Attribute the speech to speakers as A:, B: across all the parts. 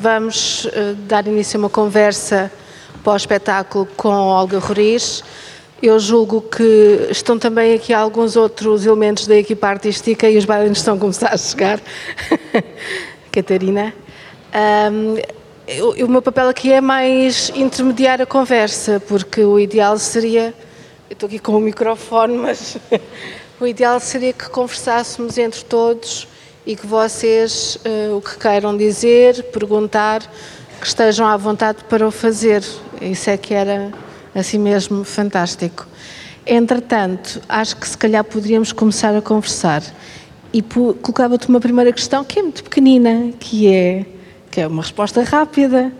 A: Vamos uh, dar início a uma conversa pós-espetáculo com Olga Roriz. Eu julgo que estão também aqui alguns outros elementos da equipa artística e os bailarinos estão a começar a chegar. Catarina. Um, o meu papel aqui é mais intermediar a conversa, porque o ideal seria. Eu estou aqui com o microfone, mas o ideal seria que conversássemos entre todos e que vocês uh, o que queiram dizer, perguntar, que estejam à vontade para o fazer. Isso é que era assim mesmo fantástico. Entretanto, acho que se calhar poderíamos começar a conversar e colocava-te uma primeira questão que é muito pequenina, que é que é uma resposta rápida,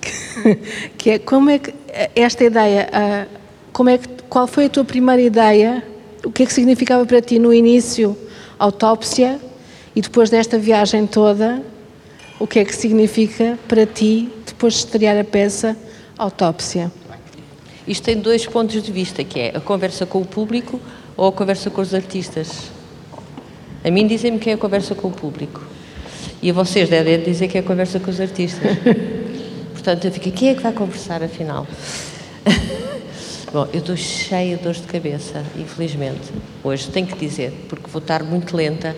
A: que, que é como é que esta ideia, uh, como é que, qual foi a tua primeira ideia? O que é que significava para ti no início autópsia e depois desta viagem toda, o que é que significa para ti, depois de estrear a peça, autópsia?
B: Isto tem dois pontos de vista, que é a conversa com o público ou a conversa com os artistas. A mim dizem-me que é a conversa com o público. E a vocês devem dizer que é a conversa com os artistas. Portanto, eu fico, quem é que vai conversar afinal? Bom, eu estou cheia de dores de cabeça, infelizmente. Hoje tenho que dizer, porque vou estar muito lenta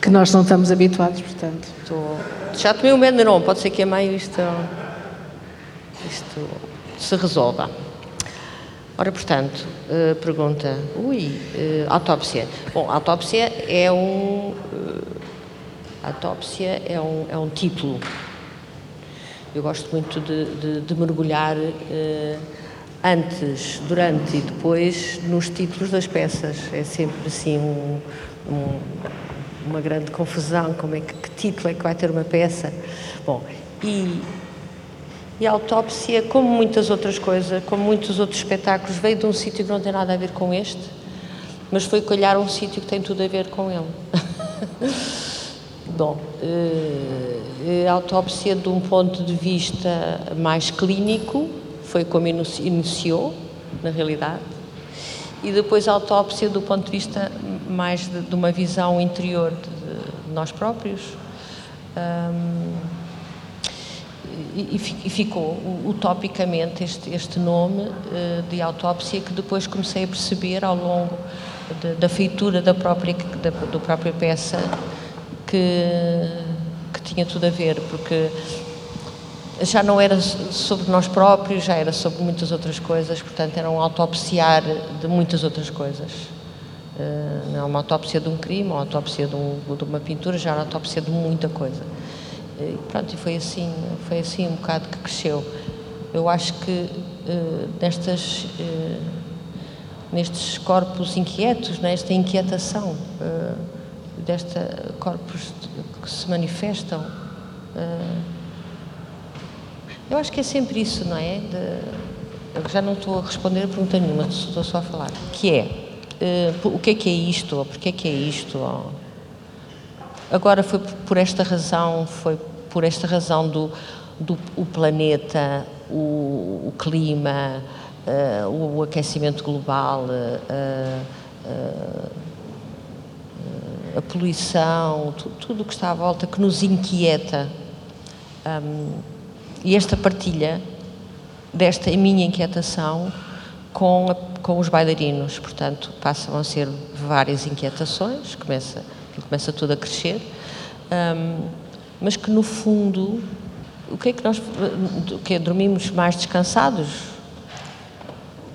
A: que nós não estamos habituados, portanto.
B: Estou... Já tomei um Benuron, pode ser que a meio isto, isto se resolva. Ora, portanto, uh, pergunta, ui, uh, autópsia. Bom, autópsia é um, uh, autópsia é um, é um título. Eu gosto muito de, de, de mergulhar antes, durante e depois nos títulos das peças. É sempre assim um, um uma grande confusão, como é que, que título é que vai ter uma peça. Bom, e, e a autópsia, como muitas outras coisas, como muitos outros espetáculos, veio de um sítio que não tem nada a ver com este, mas foi colhar um sítio que tem tudo a ver com ele. Bom, eh, a autópsia, de um ponto de vista mais clínico, foi como iniciou, na realidade e depois a autópsia do ponto de vista mais de, de uma visão interior de, de nós próprios. Um, e, e, ficou utopicamente este, este nome uh, de autópsia que depois comecei a perceber ao longo de, da feitura da própria, da, da própria peça que, que tinha tudo a ver, porque já não era sobre nós próprios, já era sobre muitas outras coisas, portanto era um autopsiar de muitas outras coisas. Uh, não uma autópsia de um crime, uma autópsia de, um, de, uma pintura, já era autópsia de muita coisa. E pronto, e foi assim, foi assim um bocado que cresceu. Eu acho que uh, nestas, uh, nestes corpos inquietos, nesta inquietação, desta corpos que se manifestam, eu acho que é sempre isso, não é? De, já não estou a responder a pergunta nenhuma, estou só a falar. Que é, uh, o que é que é isto? Ou porquê é que é isto? Ou... Agora foi por esta razão, foi por esta razão do, do o planeta, o, o clima, uh, o, aquecimento global, uh, a poluição, tudo o que está à volta que nos inquieta. Um, e esta partilha desta minha inquietação com, a, com os bailarinos. Portanto, passam a ser várias inquietações, começa, começa tudo a crescer, um, mas que no fundo, o que é que nós o que é, dormimos mais descansados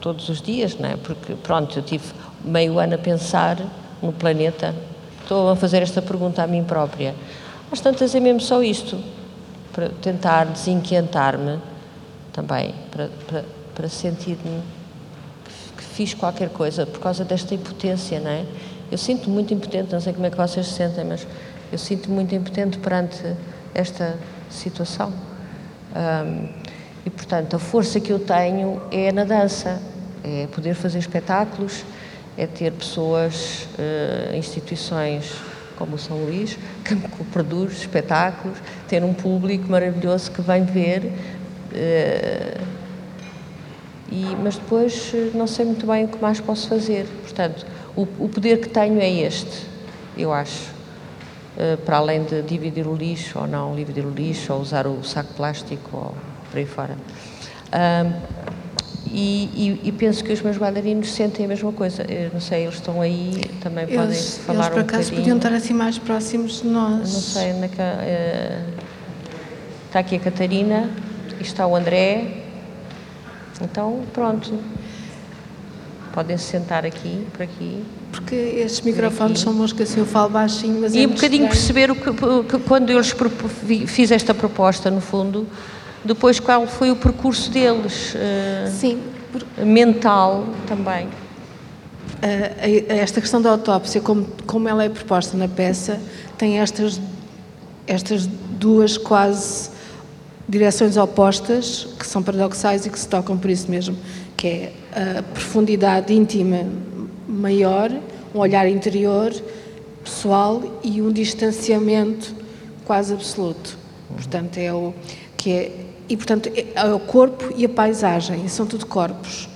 B: todos os dias, não é? Porque, pronto, eu tive meio ano a pensar no planeta, estou a fazer esta pergunta a mim própria. Às tantas é mesmo só isto para tentar desinquietar-me também, para, para, para sentir-me que fiz qualquer coisa por causa desta impotência, não é? Eu sinto muito impotente, não sei como é que vocês se sentem, mas eu sinto muito impotente perante esta situação. Um, e, portanto, a força que eu tenho é na dança, é poder fazer espetáculos, é ter pessoas, uh, instituições como o São Luís, que produz espetáculos, ter um público maravilhoso que vem ver. Uh, e, mas depois eh, não sei muito bem o que mais posso fazer. Portanto, o, o poder que tenho é este, eu acho. uh, para além de dividir o lixo ou não dividir o lixo, ou usar o saco plástico, ou por aí fora. E, e, e, penso que os meus bailarinos sentem a mesma coisa. Eu não sei, eles estão aí, também
A: eles,
B: podem falar
A: eles, por
B: um
A: acaso,
B: bocadinho.
A: podiam estar assim mais próximos de nós.
B: Não sei, na, uh, está aqui a Catarina, está o André. Então, pronto. Podem se sentar aqui, por aqui.
A: Porque estes microfones são bons que assim eu falo baixinho, mas
B: E
A: é
B: um bocadinho perceber o que, que, quando eu lhes fiz esta proposta, no fundo, depois qual foi o percurso deles. Uh,
A: Sim.
B: Por... Mental também.
A: Uh, esta questão da autópsia, como, como ela é proposta na peça, tem estas, estas duas quase direções opostas, que são paradoxais e que se tocam por isso mesmo, que é a profundidade íntima maior, um olhar interior, pessoal e um distanciamento quase absoluto. Portanto, é o que é e portanto é o corpo e a paisagem, são tudo corpos.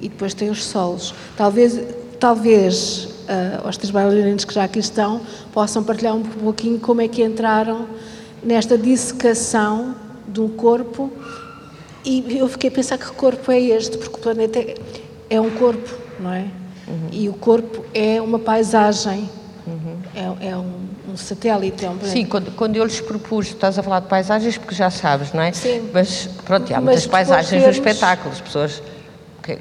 A: E depois tem os solos. Talvez, talvez uh, os três bailarinos que já aqui estão possam partilhar um pouquinho como é que entraram nesta dissecação de um corpo. E eu fiquei a pensar que corpo é este, porque o planeta é, é um corpo, não é? Uhum. E o corpo é uma paisagem, uhum. é, é um, um, satélite. É um
B: Sim, quando, quando eu lhes propus, estás a falar de paisagens porque já sabes, não é?
A: Sim.
B: Mas pronto, há muitas paisagens no espetáculo, as pessoas. O que,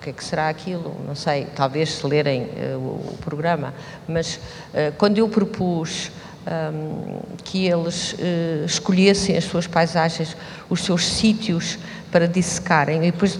B: que é que será aquilo? Não sei, talvez se lerem uh, o, o, programa, mas uh, quando eu propus. Um, que eles uh, escolhessem as suas paisagens, os seus sítios para dissecarem. E depois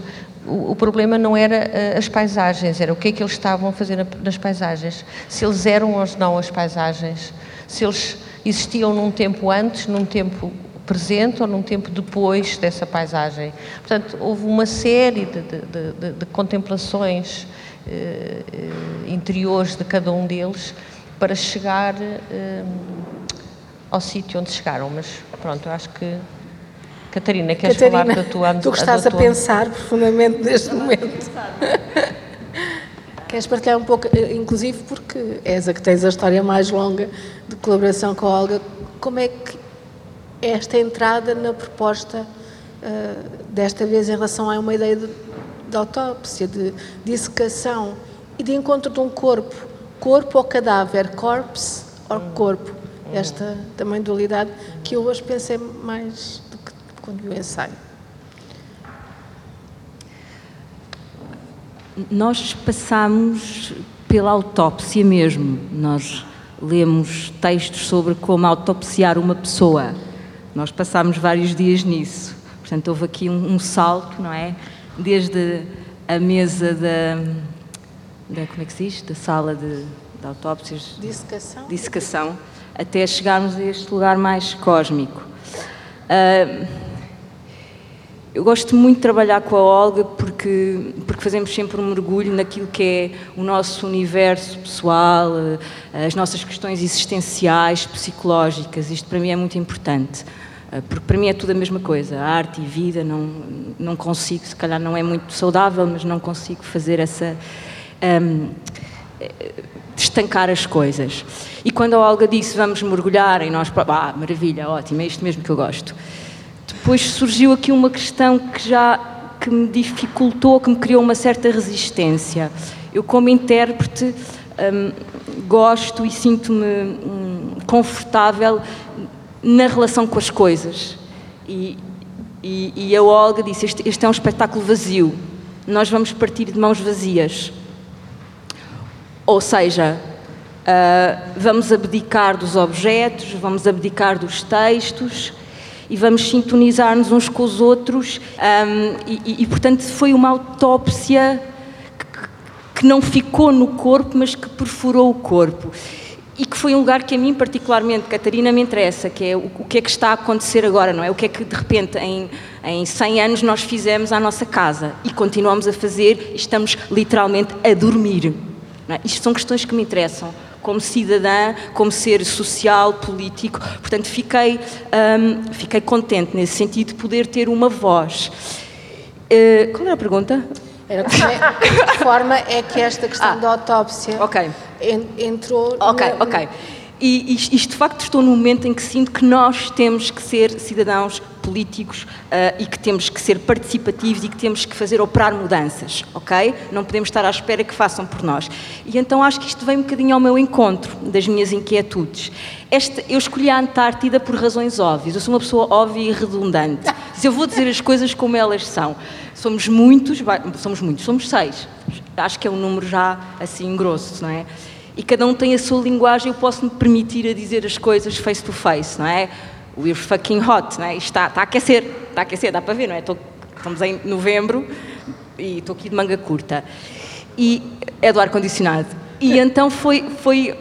B: o, problema não era uh, as paisagens, era o que é que eles estavam a fazer na, nas paisagens. Se eles eram ou não as paisagens, se eles existiam num tempo antes, num tempo presente ou num tempo depois dessa paisagem. Portanto, houve uma série de, de, de, de contemplações uh, interiores de cada um deles para chegar ao sítio onde chegaram. Mas pronto, acho que Catarina, queres
A: Catarina,
B: falar da tua
A: Tu que estás a, pensar profundamente neste momento. queres partilhar um pouco, inclusive porque és a que tens a história mais longa de colaboração com a Olga, como é que esta entrada na proposta, uh, desta vez em relação a uma ideia de, de autópsia, de dissecação e de encontro de um corpo, corpo ou cadáver, corpse ou corpo, esta também dualidade que eu hoje pensei mais quando o ensaio?
C: Nós passamos pela autópsia mesmo. Nós lemos textos sobre como autopsiar uma pessoa. Nós passámos vários dias nisso. Portanto, houve aqui um, um salto, não é? Desde a mesa da, da como é que se diz? Da sala de, de autópsias.
A: Dissecação.
C: Dissecação. Até chegarmos a este lugar mais cósmico. Uh, eu gosto muito de trabalhar com a Olga porque, porque fazemos sempre um mergulho naquilo que é o nosso universo pessoal, eh, as nossas questões existenciais, psicológicas. Isto para mim é muito importante, eh, porque para mim é tudo a mesma coisa. arte e vida, não, não consigo, se calhar não é muito saudável, mas não consigo fazer essa. Um, estancar as coisas. E quando a Olga disse vamos mergulhar em nós, ah, maravilha, ótimo, é isto mesmo que eu gosto. Depois surgiu aqui uma questão que já que me dificultou, que me criou uma certa resistência. Eu, como intérprete, hum, gosto e sinto-me hum, confortável na relação com as coisas. E, e, e a Olga disse: este, este é um espetáculo vazio, nós vamos partir de mãos vazias. Ou seja, uh, vamos abdicar dos objetos, vamos abdicar dos textos e vamos sintonizar-nos uns com os outros. Um, e, e, portanto, foi uma autópsia que, que não ficou no corpo, mas que perfurou o corpo. E que foi um lugar que a mim, particularmente, Catarina, me interessa, que é o, o que é que está a acontecer agora, não é? O que é que, de repente, em, em 100 anos nós fizemos à nossa casa e continuamos a fazer estamos literalmente a dormir. É? Isto são questões que me interessam como cidadã, como ser social, político. Portanto, fiquei, um, fiquei contente nesse sentido de poder ter uma voz. Uh, qual era a pergunta?
A: Era de que forma é que esta questão ah, da autópsia
C: okay.
A: entrou.
C: Ok, no... ok. E isto, de facto, estou no momento em que sinto que nós temos que ser cidadãos políticos uh, e que temos que ser participativos e que temos que fazer operar mudanças, ok? Não podemos estar à espera que façam por nós. E então acho que isto vem um bocadinho ao meu encontro das minhas inquietudes. Esta, eu escolhi a Antártida por razões óbvias. Eu sou uma pessoa óbvia e redundante. Se eu vou dizer as coisas como elas são, somos muitos, somos muitos, somos seis. Acho que é um número já assim grosso, não é? E cada um tem a sua linguagem, eu posso me permitir a dizer as coisas face to face, não é? We're fucking hot, não é? Isto está, está a aquecer, está a aquecer, dá para ver, não é? Estou, estamos em novembro e estou aqui de manga curta. E é do ar-condicionado. E então foi, foi,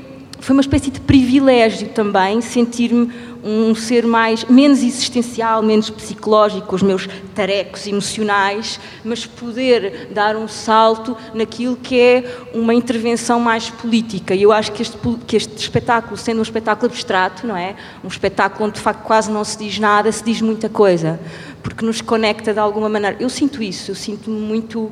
C: foi uma espécie de privilégio também sentir-me um ser mais, menos existencial, menos psicológico, os meus tarecos emocionais, mas poder dar um salto naquilo que é uma intervenção mais política. E eu acho que este, que este espetáculo, sendo um espetáculo abstrato, não é? Um espetáculo onde de facto quase não se diz nada, se diz muita coisa, porque nos conecta de alguma maneira. Eu sinto isso, eu sinto-me muito,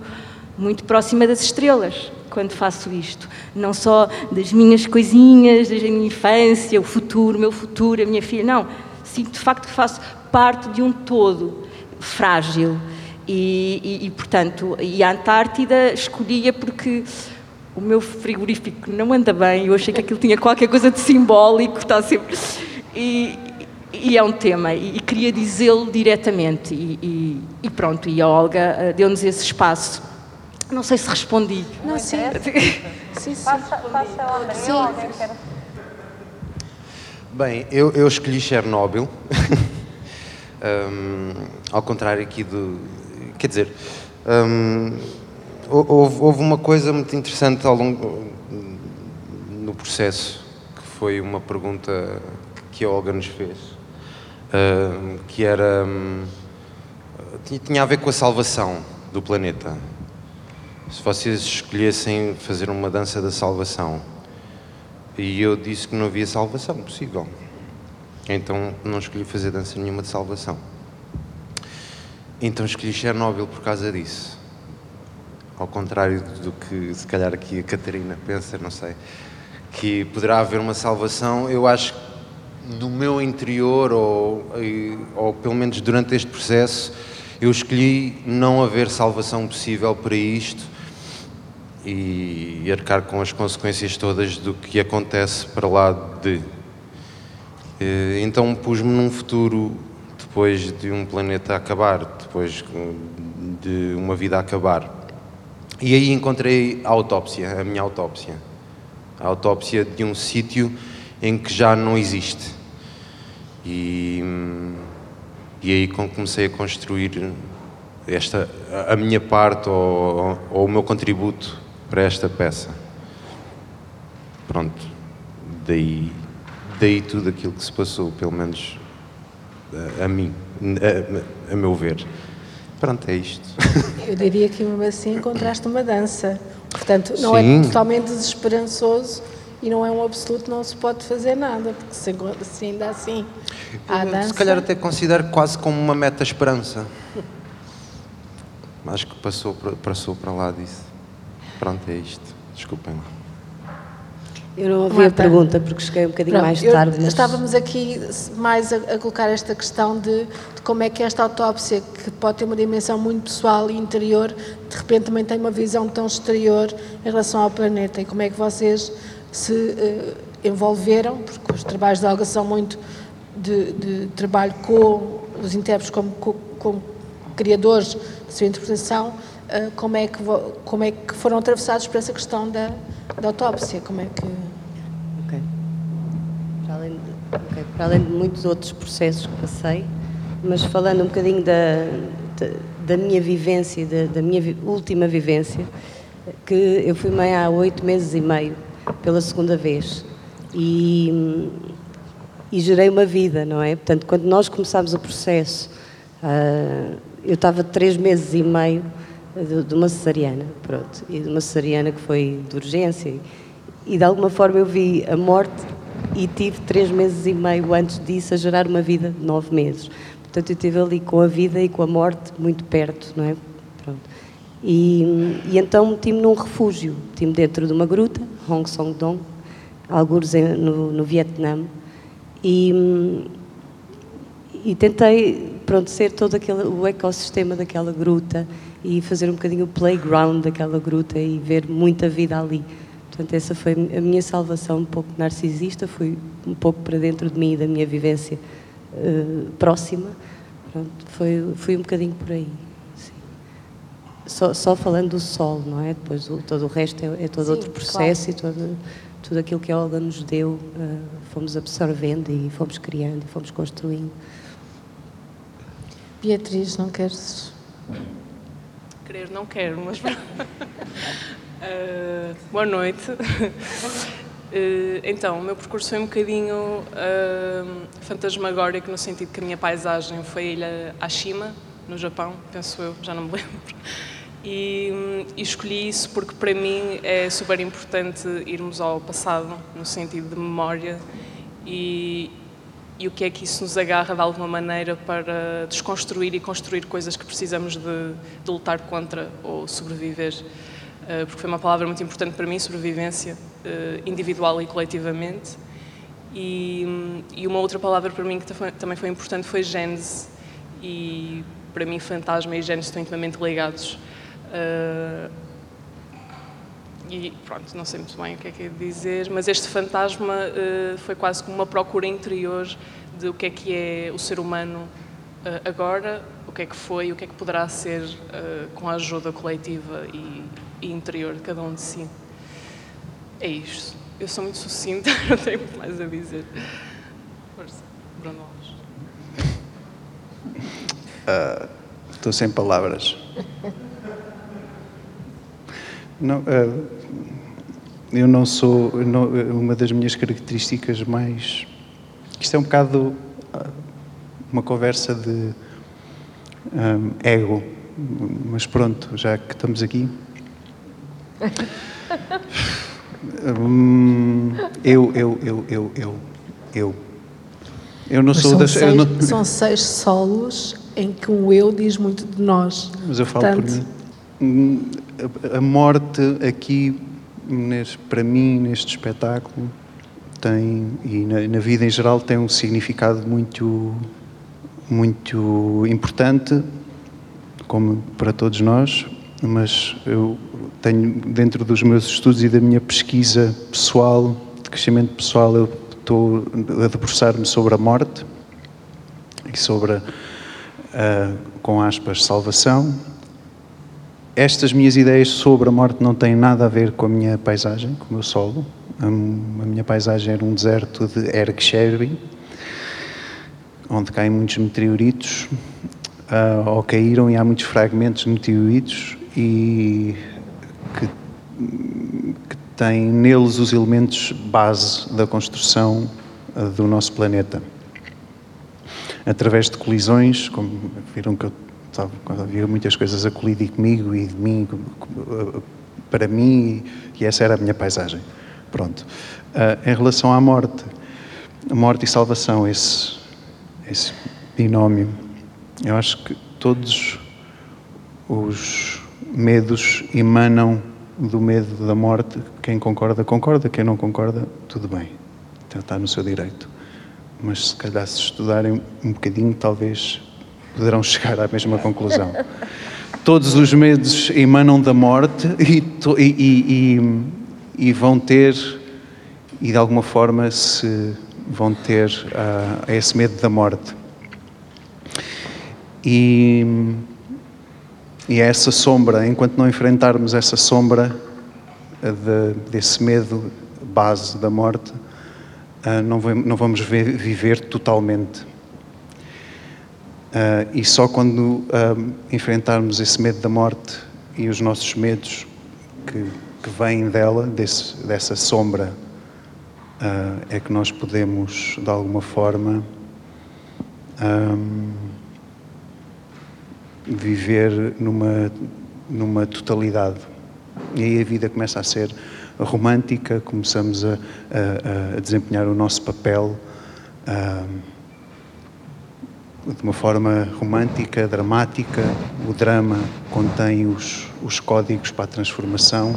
C: muito próxima das estrelas quando faço isto. Não só das minhas coisinhas, da minha infância, o futuro, o meu futuro, a minha filha. Não. Sinto de facto que faço parte de um todo frágil. E, e, e portanto, e a Antártida escolhia porque o meu frigorífico não anda bem, eu achei que aquilo tinha qualquer coisa de simbólico, está sempre. E, e é um tema, e, queria dizê-lo diretamente. E, e, pronto, e a Olga eh, deu-nos esse espaço. Não sei se respondi.
A: Não, sim. sim, sim.
D: Passa, passa ao André, sim.
E: Bem, eu, eu escolhi Chernobyl. um, ao contrário aqui do. Quer dizer, um, houve, houve, uma coisa muito interessante ao longo no processo, que foi uma pergunta que a Olga nos fez, um, que era. tinha a ver com a salvação do planeta se vocês escolhessem fazer uma dança da salvação e eu disse que não havia salvação possível, então não escolhi fazer dança nenhuma de salvação. Então escolhi Chernobyl por causa disso. Ao contrário do que se calhar aqui a Catarina pensa, não sei, que poderá haver uma salvação, eu acho que no meu interior, ou, ou pelo menos durante este processo, eu escolhi não haver salvação possível para isto e arcar com as consequências todas do que acontece para lá de. Então pus-me num futuro depois de um planeta acabar, depois de uma vida acabar. E aí encontrei a autópsia, a minha autópsia. A autópsia de um sítio em que já não existe. E, e aí comecei a construir esta, a minha parte ou, ou o meu contributo para esta peça. Pronto, daí, daí tudo aquilo que se passou, pelo menos a, eh, a mim, a, a, meu ver. Pronto, é isto.
A: Eu diria que mesmo assim encontraste uma dança. Portanto, não é Sim. é totalmente desesperançoso e não é um absoluto, não se pode fazer nada, porque se, se ainda assim há dança...
E: Se calhar até considero quase como uma meta-esperança. Acho que passou, passou para lá disso. Pronto, é isto. Desculpem lá.
D: Eu não ouvi a pergunta porque cheguei um bocadinho Pronto, mais tarde.
A: Mas... Estávamos aqui mais a, a colocar esta questão de, de, como é que esta autópsia, que pode ter uma dimensão muito pessoal e interior, de repente também tem uma visão tão exterior em relação ao planeta e como é que vocês se uh, envolveram, porque os trabalhos de Olga são muito de, de trabalho com os intérpretes como, com, como criadores da sua interpretação, ah, como é que, como é que foram atravessados por essa questão da, da autópsia, como é que...
D: Ok. Para além, de, okay. Para além de muitos outros processos que passei, mas falando um bocadinho da, da, da minha vivência, da, da, minha vi, última vivência, que eu fui mãe há oito meses e meio, pela segunda vez, e, e gerei uma vida, não é? Portanto, quando nós começámos o processo, uh, eu estava três meses e meio de, de uma cesariana, pronto, e de uma cesariana que foi de urgência e, de alguma forma eu vi a morte e tive três meses e meio antes disso a gerar uma vida de nove meses. Portanto, eu estive ali com a vida e com a morte muito perto, não é? Pronto. E, e então meti-me num refúgio, meti-me dentro de uma gruta, Hong Song Dong, alguns no, no Vietnã, e, e tentei pronto, ser todo aquele, o ecossistema daquela gruta e fazer um bocadinho o playground daquela gruta e ver muita vida ali. Portanto, essa foi a minha salvação, um pouco narcisista, fui um pouco para dentro de mim e da minha vivência uh, próxima. Pronto, foi, foi um bocadinho por aí. Só, só, falando do sol, não é? Depois o, todo o resto é, é todo Sim, outro processo claro. e todo, tudo aquilo que a Olga nos deu, uh, fomos absorvendo e fomos criando e fomos construindo.
A: Beatriz, não queres?
F: Querer não quero, mas. uh, boa noite. Uh, então, o meu percurso foi um bocadinho uh, fantasmagórico, no sentido que a minha paisagem foi a ilha Ashima, no Japão, penso eu, já não me lembro. E, e, escolhi isso porque para mim é super importante irmos ao passado, no sentido de memória, e, e o que é que isso nos agarra de alguma maneira para desconstruir e construir coisas que precisamos de, de lutar contra ou sobreviver. Uh, porque foi uma palavra muito importante para mim, sobrevivência, uh, individual e coletivamente. E, e, uma outra palavra para mim que também foi importante foi gênese. E para mim, fantasma e gênese estão intimamente ligados. E pronto, não sei muito bem o que é que é dizer, mas este fantasma uh, foi quase como uma procura interior de o que é que é o ser humano uh, agora, o que é que foi, o que é que poderá ser uh, com a ajuda coletiva e, e, interior de cada um de si. É isto. Eu sou muito sucinta, não tenho mais a dizer. Força, Bruno
G: Estou sem palavras. Não, uh, eu não sou. Não, uma das minhas características mais. Isto é um bocado uh, uma conversa de um, eh, ego, mas pronto, já que estamos aqui. um, eu, eu, eu, eu, eu, eu. Eu não mas sou
A: são
G: das.
A: Seis,
G: não...
A: São seis solos em que o eu diz muito de nós.
G: Mas eu falo Portanto, por mim a morte aqui, para mim, neste espetáculo, tem, e na, na, vida em geral, tem um significado muito, muito importante, como para todos nós, mas eu tenho, dentro dos meus estudos e da minha pesquisa pessoal, de crescimento pessoal, eu estou a debruçar-me sobre a morte e sobre, a, com aspas, salvação estas minhas ideias sobre a morte não têm nada a ver com a minha paisagem, com o meu solo. A minha paisagem era um deserto de Eric Sherby, onde caem muitos meteoritos, uh, ou caíram e há muitos fragmentos de meteoritos e que, que têm neles os elementos base da construção uh, do nosso planeta. Através de colisões, como viram que eu sabe? Havia muitas coisas a colidir comigo e de mim, para mim, e essa era a minha paisagem. Pronto. Uh, em relação à morte, morte e salvação, esse, esse binómio, eu acho que todos os medos emanam do medo da morte. Quem concorda, concorda. Quem não concorda, tudo bem. Está no seu direito. Mas se calhar se estudarem um bocadinho, talvez poderão chegar à mesma conclusão. Todos os medos emanam da morte e, e, e, e vão ter, e de alguma forma se vão ter uh, esse medo da morte. E, e é essa sombra, enquanto não enfrentarmos essa sombra de, desse medo base da morte, não, não vamos viver totalmente. Uh, e só quando uh, enfrentarmos esse medo da morte e os nossos medos que, que vêm dela, desse, dessa sombra, uh, é que nós podemos, de alguma forma, um, viver numa, numa totalidade. E aí a vida começa a ser romântica, começamos a, a, a desempenhar o nosso papel de uma forma romântica, dramática. O drama contém os, os códigos para a transformação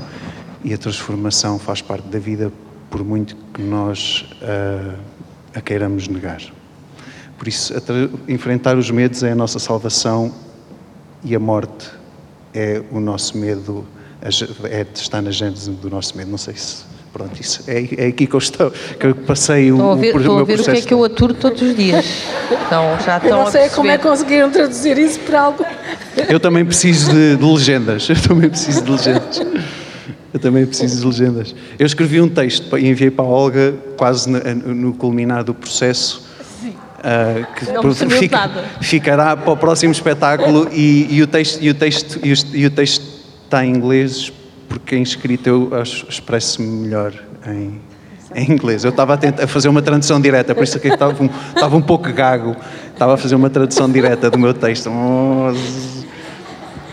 G: e a transformação faz parte da vida por muito que nós uh, a queiramos negar. Por isso, enfrentar os medos é a nossa salvação e a morte é o nosso medo, é, está na gênese do nosso medo. Não sei se. Pronto, isso é, é aqui que eu, estou, que eu passei o,
B: ver,
G: o,
B: estou a ver o que é que eu aturo todos os dias. Então, já estão
A: eu não sei como é que conseguiram traduzir isso por algo.
G: Eu também preciso de, de legendas. Eu também preciso de legendas. Eu também preciso de legendas. Eu escrevi um texto e enviei para a Olga quase no, no culminar do processo.
B: Uh, que não fica,
G: ficará para o próximo espetáculo e, e, o texto, e, o texto, e, o, e o texto está em inglês porque em escrito eu expresso-me melhor em, em inglês. Eu estava a, tentar, a fazer uma tradução direta, por isso que estava um, estava um pouco gago. Estava a fazer uma tradução direta do meu texto.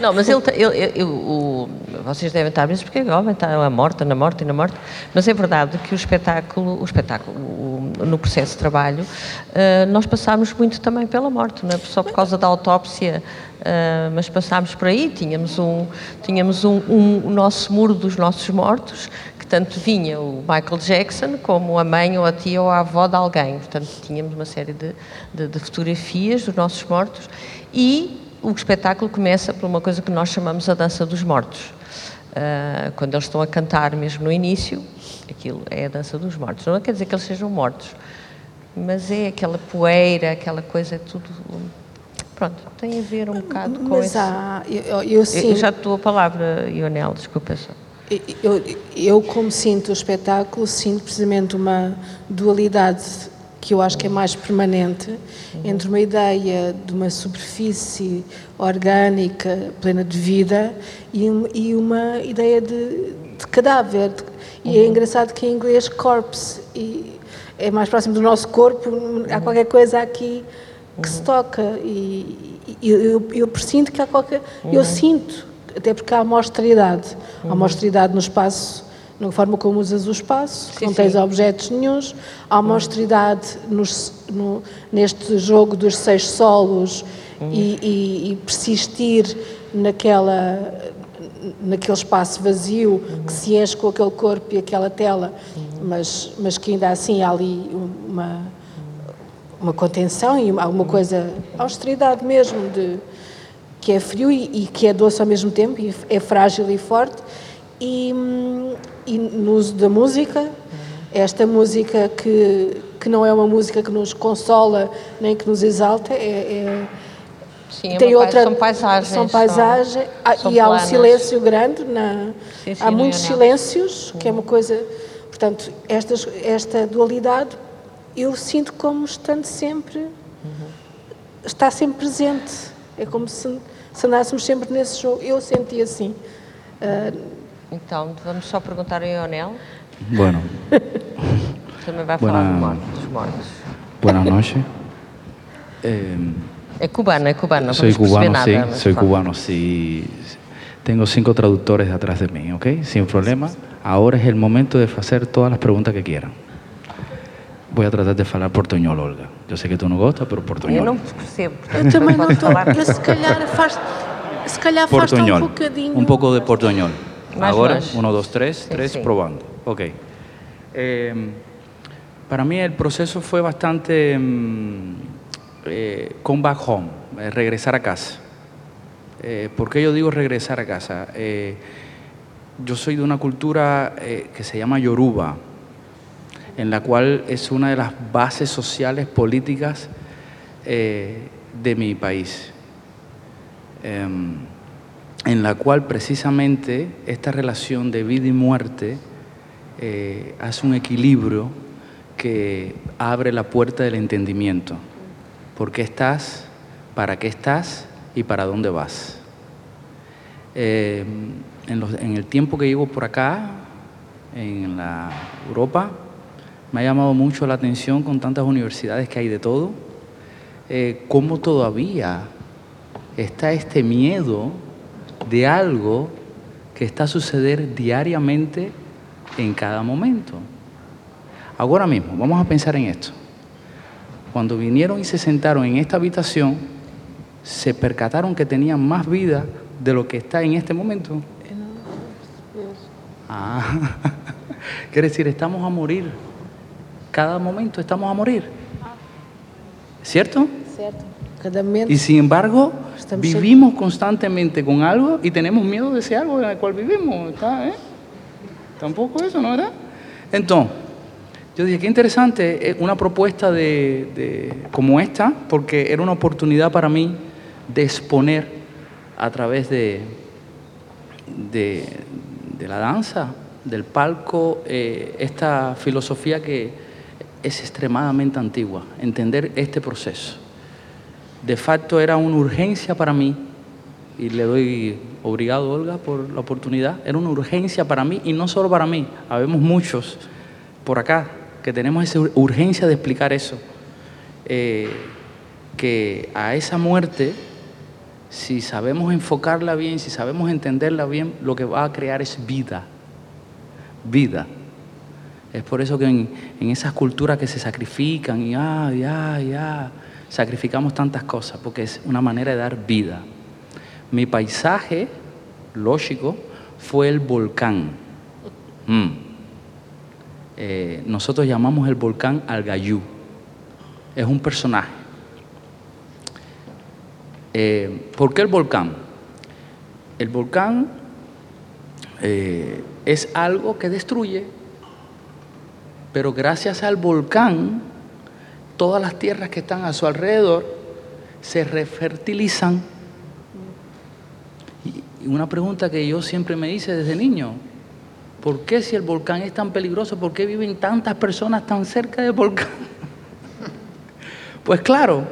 B: Não, mas ele, ele, ele o, vocês devem estar a porque é está a morte, na morte e na morte, mas é verdade que o espetáculo, o espetáculo o, no processo de trabalho, uh, nós passámos muito também pela morte, não é só por causa da autópsia, uh, mas passámos por aí, tínhamos um, tínhamos um, um, o nosso muro dos nossos mortos, que tanto vinha o Michael Jackson como a mãe ou a tia ou a avó de alguém, portanto tínhamos uma série de, de, de fotografias dos nossos mortos e o espetáculo começa por uma coisa que nós chamamos a dança dos mortos. Uh, quando eles estão a cantar mesmo no início, aquilo é a dança dos mortos. Não quer dizer que eles sejam mortos, mas é aquela poeira, aquela coisa, tudo. Pronto, tem a ver um bocado com
A: mas
B: esse.
A: Há, eu, eu, sim,
B: eu já a palavra, Ionel, desculpa só.
A: Eu, eu, como sinto o espetáculo, sinto precisamente uma dualidade que eu acho que é mais permanente, entre uma ideia de uma superfície orgânica, plena de vida, e, e uma ideia de, de cadáver. E é engraçado que em inglês corpse e é mais próximo do nosso corpo, há qualquer coisa aqui que se toca. E, e eu, eu presinto que há qualquer. Eu sinto, até porque há mostridade. Há mostridade no espaço na forma como usas o espaço, sim, não tens sim. objetos nenhums, há uma austeridade nos, no, neste jogo dos seis solos uhum. e, e, e, persistir naquela, naquele espaço vazio uhum. que se enche com aquele corpo e aquela tela, uhum. mas, mas que ainda assim há ali uma, uma contenção e alguma coisa, austeridade mesmo, de, que é frio e, e que é doce ao mesmo tempo, e é frágil e forte. E, hum, e no uso da música, esta música que, que não é uma música que nos consola nem que nos exalta, é,
B: é Sim, é tem outra são paisagens
A: são são, e há um silêncio grande na sim, sim, há muitos silêncios que é uma coisa portanto esta esta dualidade eu sinto como estando sempre uhum. está sempre presente é como se, se andássemos sempre nesse jogo eu senti assim uh,
B: então, vamos só perguntar ao Ionel.
H: Bueno.
B: Também vai falar Buena, dos mortos.
H: Noches.
B: Eh, é cubano, é cubano. No
H: soy cubano,
B: nada,
H: sí. Soy cubano, sí. Tengo cinco traductores atrás de mí, ¿ok? Sin problema. Ahora es el momento de hacer todas las preguntas que quieran. Voy a tratar de falar portuñol, Olga. Eu sei que tu não gosta, pero portuñol.
B: Eu não percebo.
A: Eu também não estou. Se calhar faz, se calhar faz um bocadinho.
H: Um pouco de portuñol. Ahora, uno, dos, tres, tres, probando. Ok. Em, para mí el proceso fue bastante mm, eh, come back home, eh, regresar a casa. Eh, ¿Por qué yo digo regresar a casa? Eh, yo soy de una cultura que se llama Yoruba, en la cual es una de las bases sociales políticas de mi país. Em, en la cual precisamente esta relación de vida y muerte eh, hace un equilibrio que abre la puerta del entendimiento. ¿Por qué estás? ¿Para qué estás? ¿Y para dónde vas? Eh, en, el tiempo que llevo por acá, en la Europa, me ha llamado mucho la atención con tantas universidades que hay de todo, eh, cómo todavía está este miedo de algo que está a suceder diariamente en cada momento. Ahora mismo, vamos a pensar en esto. Cuando vinieron y se sentaron en esta habitación, se percataron que tenían más vida de lo que está en este momento. Ah. Quiere decir, estamos a morir. Cada momento estamos a morir. ¿Cierto?
A: Cierto.
H: Y sin embargo, vivimos constantemente con algo y tenemos miedo de ese algo en el cual vivimos. ¿Está, eh? Tampoco eso, ¿no verdad? Entonces, yo dije, qué interesante eh, una propuesta de, como esta, porque era una oportunidad para mí de exponer a través de, de, la danza, del palco, eh, esta filosofía que es extremadamente antigua, entender este proceso. De facto era una urgencia para mí, y le doy obrigado, Olga, por la oportunidad, era una urgencia para mí, y no solo para mí, habemos muchos por acá que tenemos esa urgencia de explicar eso, eh, que a esa muerte, si sabemos enfocarla bien, si sabemos entenderla bien, lo que va a crear es vida, vida. Es por eso que en, esas culturas que se sacrifican y ah, ya, ya, sacrificamos tantas cosas, porque es una manera de dar vida. Mi paisaje, lógico, fue el volcán. Mm. Eh, nosotros llamamos el volcán Algayú. Es un personaje. Eh, ¿Por qué el volcán? El volcán eh, es algo que destruye pero gracias al volcán, todas las tierras que están a su alrededor se refertilizan. Y una pregunta que yo siempre me hice desde niño, ¿por qué si el volcán es tan peligroso, por qué viven tantas personas tan cerca del volcán? Pues claro,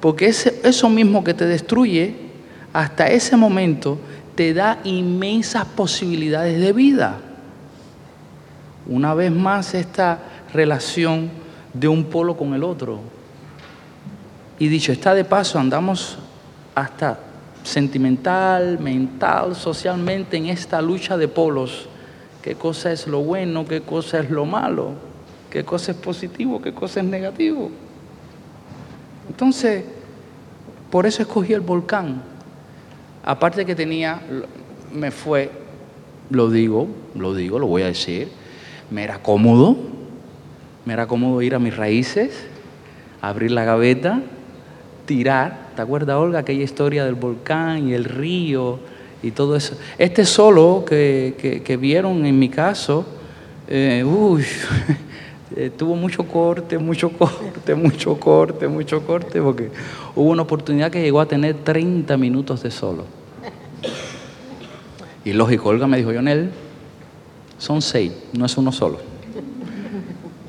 H: porque eso mismo que te destruye, hasta ese momento te da inmensas posibilidades de vida una vez más esta relación de un polo con el otro. Y dicho está de paso, andamos hasta sentimental, mental, socialmente en esta lucha de polos. ¿Qué cosa es lo bueno? ¿Qué cosa es lo malo? ¿Qué cosa es positivo? ¿Qué cosa es negativo? Entonces, por eso escogí el volcán. Aparte que tenía, me fue, lo digo, lo digo, lo voy a decir, me era cómodo, me era cómodo ir a mis raíces, abrir la gaveta, tirar. ¿Te acuerdas, Olga, aquella historia del volcán y el río y todo eso? Este solo que, vieron en mi caso, eh, eh, tuvo mucho corte, mucho corte, mucho corte, mucho corte, porque hubo una oportunidad que llegó a tener 30 minutos de solo. Y lógico, Olga me dijo, Jonel, son seis, no es uno solo.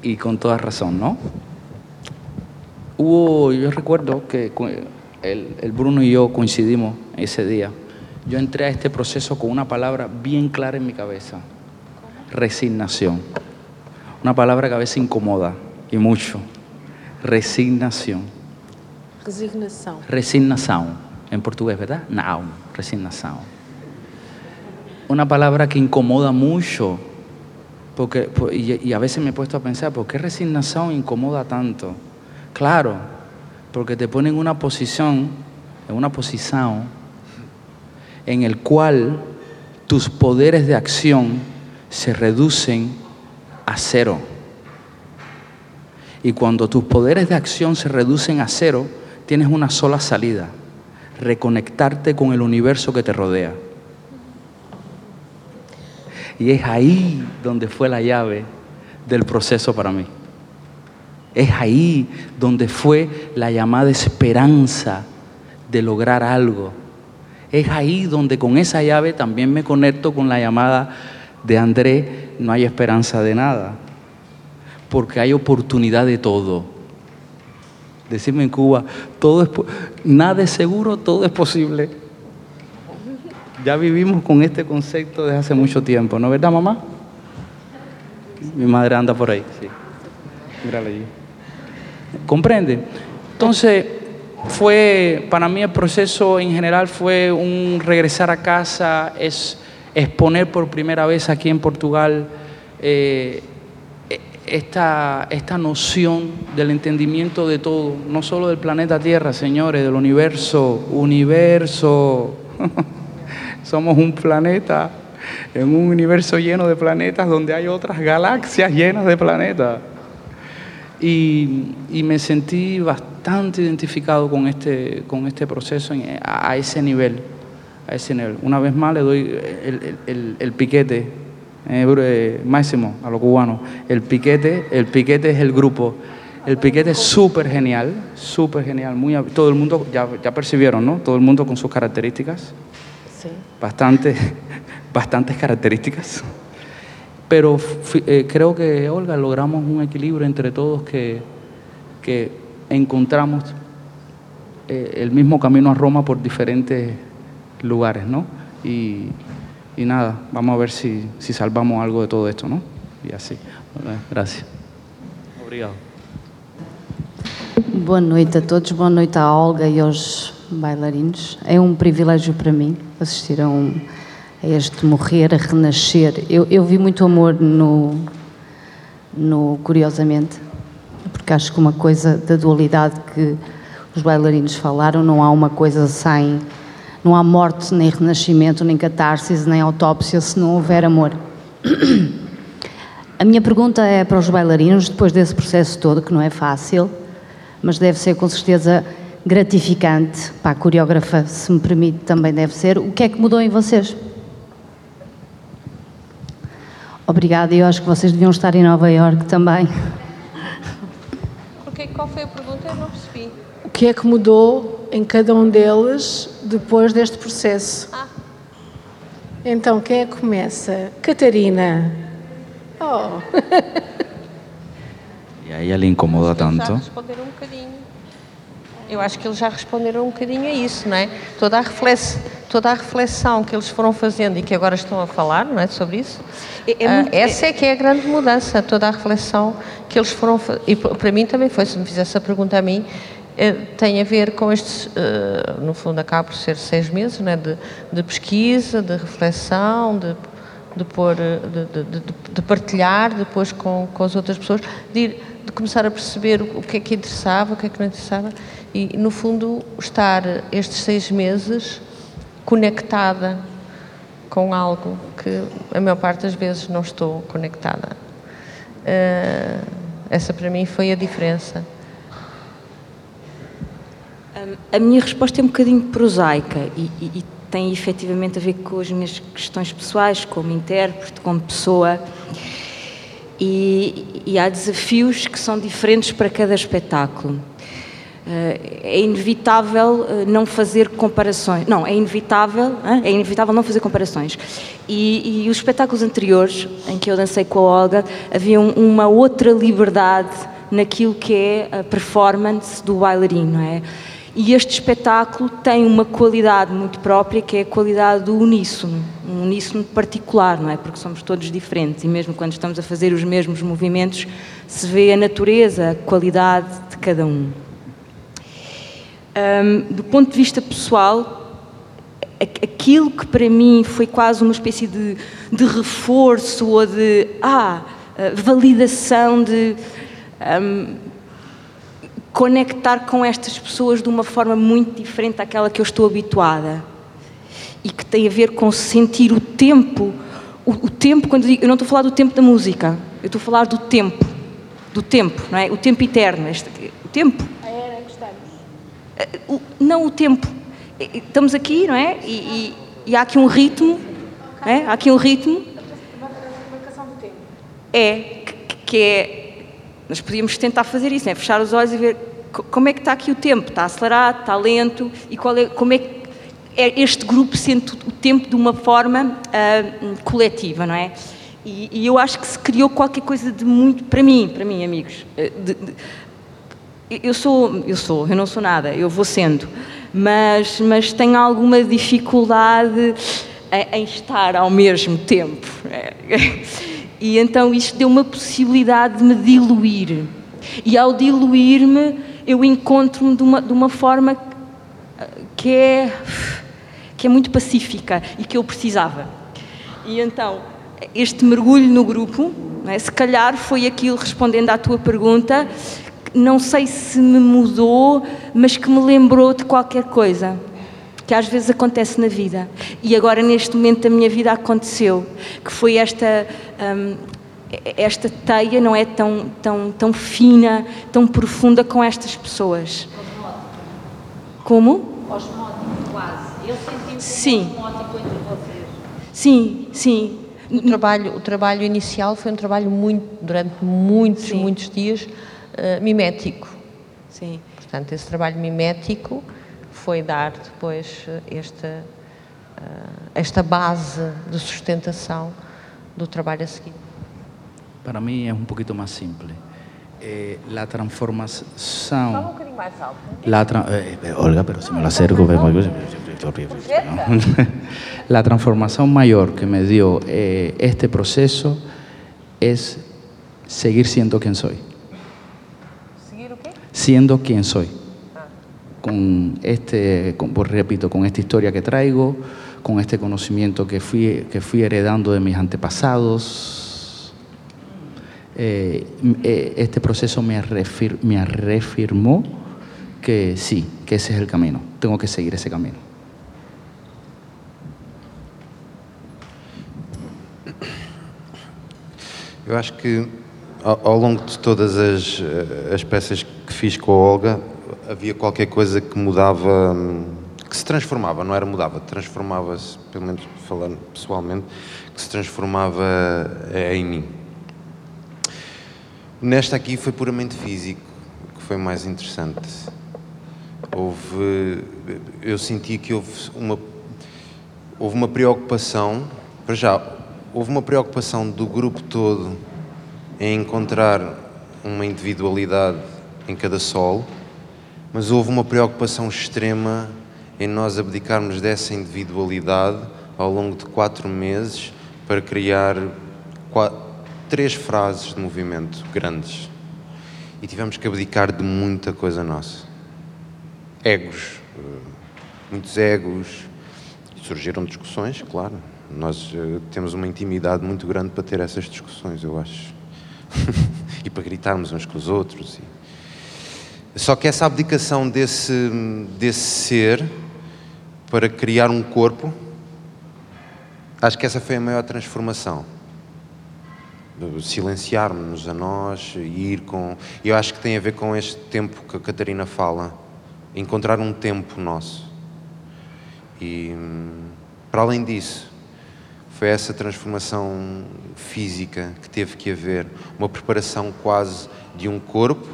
H: Y con toda razón, ¿no? Hubo, yo recuerdo que el, Bruno y yo coincidimos ese día. Yo entré a este proceso con una palabra bien clara en mi cabeza. Resignación. Una palabra que a veces incomoda y mucho. Resignación.
A: Resignación.
H: Resignación. En portugués, ¿verdad? Now. Resignación una palabra que incomoda mucho. Porque, y, a veces me he puesto a pensar, ¿por qué resignación incomoda tanto? Claro, porque te pone en una posición, en una posición en el cual tus poderes de acción se reducen a cero. Y cuando tus poderes de acción se reducen a cero, tienes una sola salida, reconectarte con el universo que te rodea. Y es ahí donde fue la llave del proceso para mí. Es ahí donde fue la llamada esperanza de lograr algo. Es ahí donde con esa llave también me conecto con la llamada de André, no hay esperanza de nada, porque hay oportunidad de todo. Decirme en Cuba, todo es, nada es seguro, todo es posible. Ya vivimos con este concepto desde hace mucho tiempo, ¿no verdad, mamá? Mi madre anda por ahí, sí. Mírala allí. ¿Comprende? Entonces, fue, para mí el proceso en general fue un regresar a casa, es exponer por primera vez aquí en Portugal eh, esta, esta noción del entendimiento de todo, no solo del planeta Tierra, señores, del universo, universo. Somos un planeta en un universo lleno de planetas donde hay otras galaxias llenas de planetas. Y, me sentí bastante identificado con este, con este proceso a, ese nivel, a ese nivel. Una vez más le doy el, piquete, eh, máximo a los cubanos. El piquete, el piquete es el grupo. El piquete es súper genial, súper genial. Muy, todo el mundo, ya, ya percibieron, ¿no? Todo el mundo con sus características. Sí. Bastante, bastantes características. Pero eh, creo que, Olga, logramos un equilibrio entre todos que, que encontramos eh, el mismo camino a Roma por diferentes lugares, ¿no? Y, y nada, vamos a ver si, si, salvamos algo de todo esto, ¿no? Y así. Gracias. Obrigado.
I: Boa noite a todos, boa noite à Olga e aos bailarinos. É um privilégio para mim assistir a a este morrer, a renascer. Eu, eu vi muito amor no, no Curiosamente, porque acho que uma coisa da dualidade que os bailarinos falaram, não há uma coisa sem. Não há morte, nem renascimento, nem catarse, nem autópsia se não houver amor. A minha pergunta é para os bailarinos, depois desse processo todo, que não é fácil, mas deve ser com certeza gratificante, para a coreógrafa, se me permite, também deve ser. O que é que mudou em vocês? Obrigada, eu acho que vocês deviam estar em Nova Iorque também.
B: Porque, qual foi a pergunta? Eu não percebi.
A: O que é que mudou em cada um deles depois deste processo? Ah. Então, quem é que começa? Catarina. Oh.
H: E aí ela incomoda tanto. Já
B: responderam um bocadinho. Eu acho que eles já responderam um bocadinho a isso, não é? Toda a reflexão toda a reflexão que eles foram fazendo e que agora estão a falar, não é, sobre isso. É, é ah, essa é que é a grande mudança, toda a reflexão que eles foram e para mim também foi, se me fizesse a pergunta a mim, eh, tem a ver com estes, eh, no fundo acaba por ser seis meses, né, de, de pesquisa, de reflexão, de, de, pôr, de, de, de, partilhar depois com, com as outras pessoas, de, ir, de começar a perceber o que é que interessava, o que é que não interessava e, no fundo, estar estes seis meses conectada com algo que a maior parte das vezes não estou conectada. Uh, essa para mim foi a diferença.
C: A minha resposta é um bocadinho prosaica e, e, e, tem efetivamente a ver com as minhas questões pessoais, como intérprete, como pessoa. E, e há desafios que são diferentes para cada espetáculo. Eh, é inevitável eh, não fazer comparações. Não, é inevitável, é inevitável não fazer comparações. E, e, os espetáculos anteriores, em que eu dancei com a Olga, havia uma outra liberdade naquilo que é a performance do bailarino, é? E este espetáculo tem uma qualidade muito própria, que é a qualidade do uníssono, um uníssono particular, não é? Porque somos todos diferentes e mesmo quando estamos a fazer os mesmos movimentos, se vê a natureza, a qualidade de cada um. Um, do ponto de vista pessoal, aquilo que para mim foi quase uma espécie de, de reforço ou de ah, validação de um, conectar com estas pessoas de uma forma muito diferente daquela que eu estou habituada e que tem a ver com sentir o tempo, o, o tempo quando eu, digo, eu não estou a falar do tempo da música, eu estou a falar do tempo, do tempo, não é? O tempo eterno, este, o tempo não o tempo. Estamos aqui, não é? E, e, e há aqui um ritmo, é? há aqui um ritmo. É, que, que é. Nós podíamos tentar fazer isso, é? fechar os olhos e ver como é que está aqui o tempo. Está acelerado, está lento e qual é, como é que é, este grupo sente o tempo de uma forma uh, coletiva, não é? E, e, eu acho que se criou qualquer coisa de muito, para mim, para mim, amigos, de, de, eu sou, eu sou, eu não sou nada, eu vou sendo, mas, mas tenho alguma dificuldade em, estar ao mesmo tempo. E então isto deu uma possibilidade de me diluir. E ao diluir-me, eu encontro-me de uma, de uma forma que é, que é muito pacífica e que eu precisava. E então, este mergulho no grupo, é? se calhar foi aquilo respondendo à tua pergunta, não sei se me mudou, mas que me lembrou de qualquer coisa. que às vezes acontece na vida. E agora, neste momento da minha vida, aconteceu, que foi esta. Um, esta teia não é tão, tão, tão fina, tão profunda com estas pessoas. Como?
I: Osmótico, quase. Eu senti um
C: sim.
I: osmótico entre vocês.
C: Sim, sim.
B: O trabalho, o trabalho inicial foi um trabalho muito, durante muitos, sim. muitos dias, uh, mimético.
C: Sim.
B: Portanto, esse trabalho mimético foi dar depois esta, uh, esta base de sustentação do trabalho a seguir.
H: Para mí es un poquito más simple. Eh, la transformación.
B: Vamos un poquito más alto.
H: La tra eh, Olga, pero si me lo acerco, la transformación mayor que me dio eh, este proceso es seguir siendo quien soy. Siendo quien soy. Con este, con, pues repito, con esta historia que traigo, con este conocimiento que fui, que fui heredando de mis antepasados, eh, eh, este proceso me, refir me reafirmó que sí, que ese es el camino, tengo que seguir ese camino.
E: Eu acho que ao, longo de todas as, eh, as peças que fiz com a Olga, havia qualquer coisa que mudava, que se transformava, não era mudava, transformava-se, pelo menos falando pessoalmente, que se transformava em mim. Nesta aqui foi puramente físico, que foi mais interessante. Houve, eu senti que houve uma, houve uma preocupação, para já, houve uma preocupação do grupo todo em encontrar uma individualidade em cada solo, mas houve uma preocupação extrema em nós abdicarmos dessa individualidade ao longo de quatro meses para criar quatro, três frases de movimento grandes e tivemos que abdicar de muita coisa nossa. Egos, eh, muitos egos. Surgiram discussões, claro. Nós eh, temos uma intimidade muito grande para ter essas discussões, eu acho. e para gritarmos uns com os outros. Só que essa abdicação desse, desse ser para criar um corpo, acho que essa foi a maior transformação silenciarmos a nós ir com. Eu acho que tem a ver com este tempo que a Catarina fala, encontrar um tempo nosso. E para além disso, foi essa transformação física que teve que haver, uma preparação quase de um corpo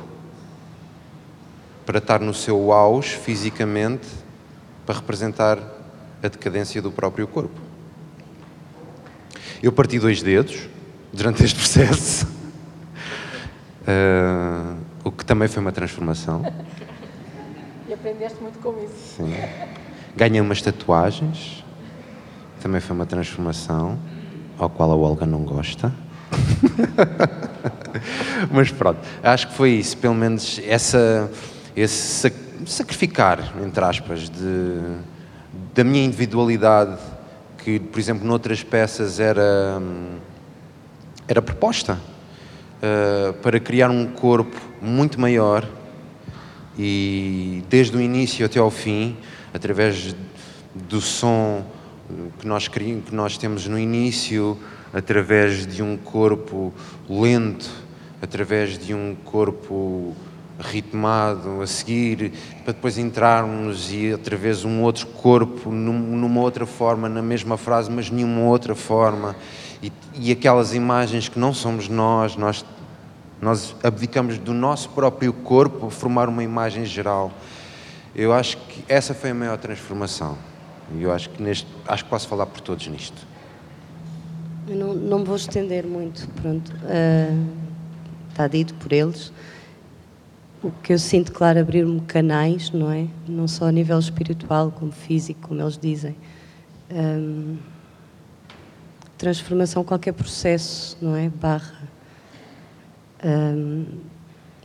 E: para estar no seu auge fisicamente, para representar a decadência do próprio corpo. Eu parti dois dedos durante este processo. Uh, o que também foi uma transformação.
A: E aprendeste muito com isso.
E: Sim. Ganhei umas tatuagens, também foi uma transformação, ao qual a Olga não gosta. Mas pronto, acho que foi isso, pelo menos essa, esse sacrificar, entre aspas, de, da minha individualidade, que, por exemplo, noutras peças era. Hum, era proposta uh, para criar um corpo muito maior e desde o início até ao fim, através do som que nós, que nós temos no início, através de um corpo lento, através de um corpo ritmado a seguir, para depois entrarmos e através de um outro corpo, numa outra forma, na mesma frase, mas nenhuma outra forma e, e aquelas imagens que não somos nós, nós, nós abdicamos do nosso próprio corpo a formar uma imagem geral. Eu acho que essa foi a maior transformação. E eu acho que neste, acho que posso falar por todos nisto.
D: Eu não, não vou estender muito, pronto. Uh, está dito por eles. O que eu sinto, claro, abrir-me canais, não é? Não só a nível espiritual, como físico, como eles dizem. Um, ah, transformação, qualquer processo, não é? Barra. Um,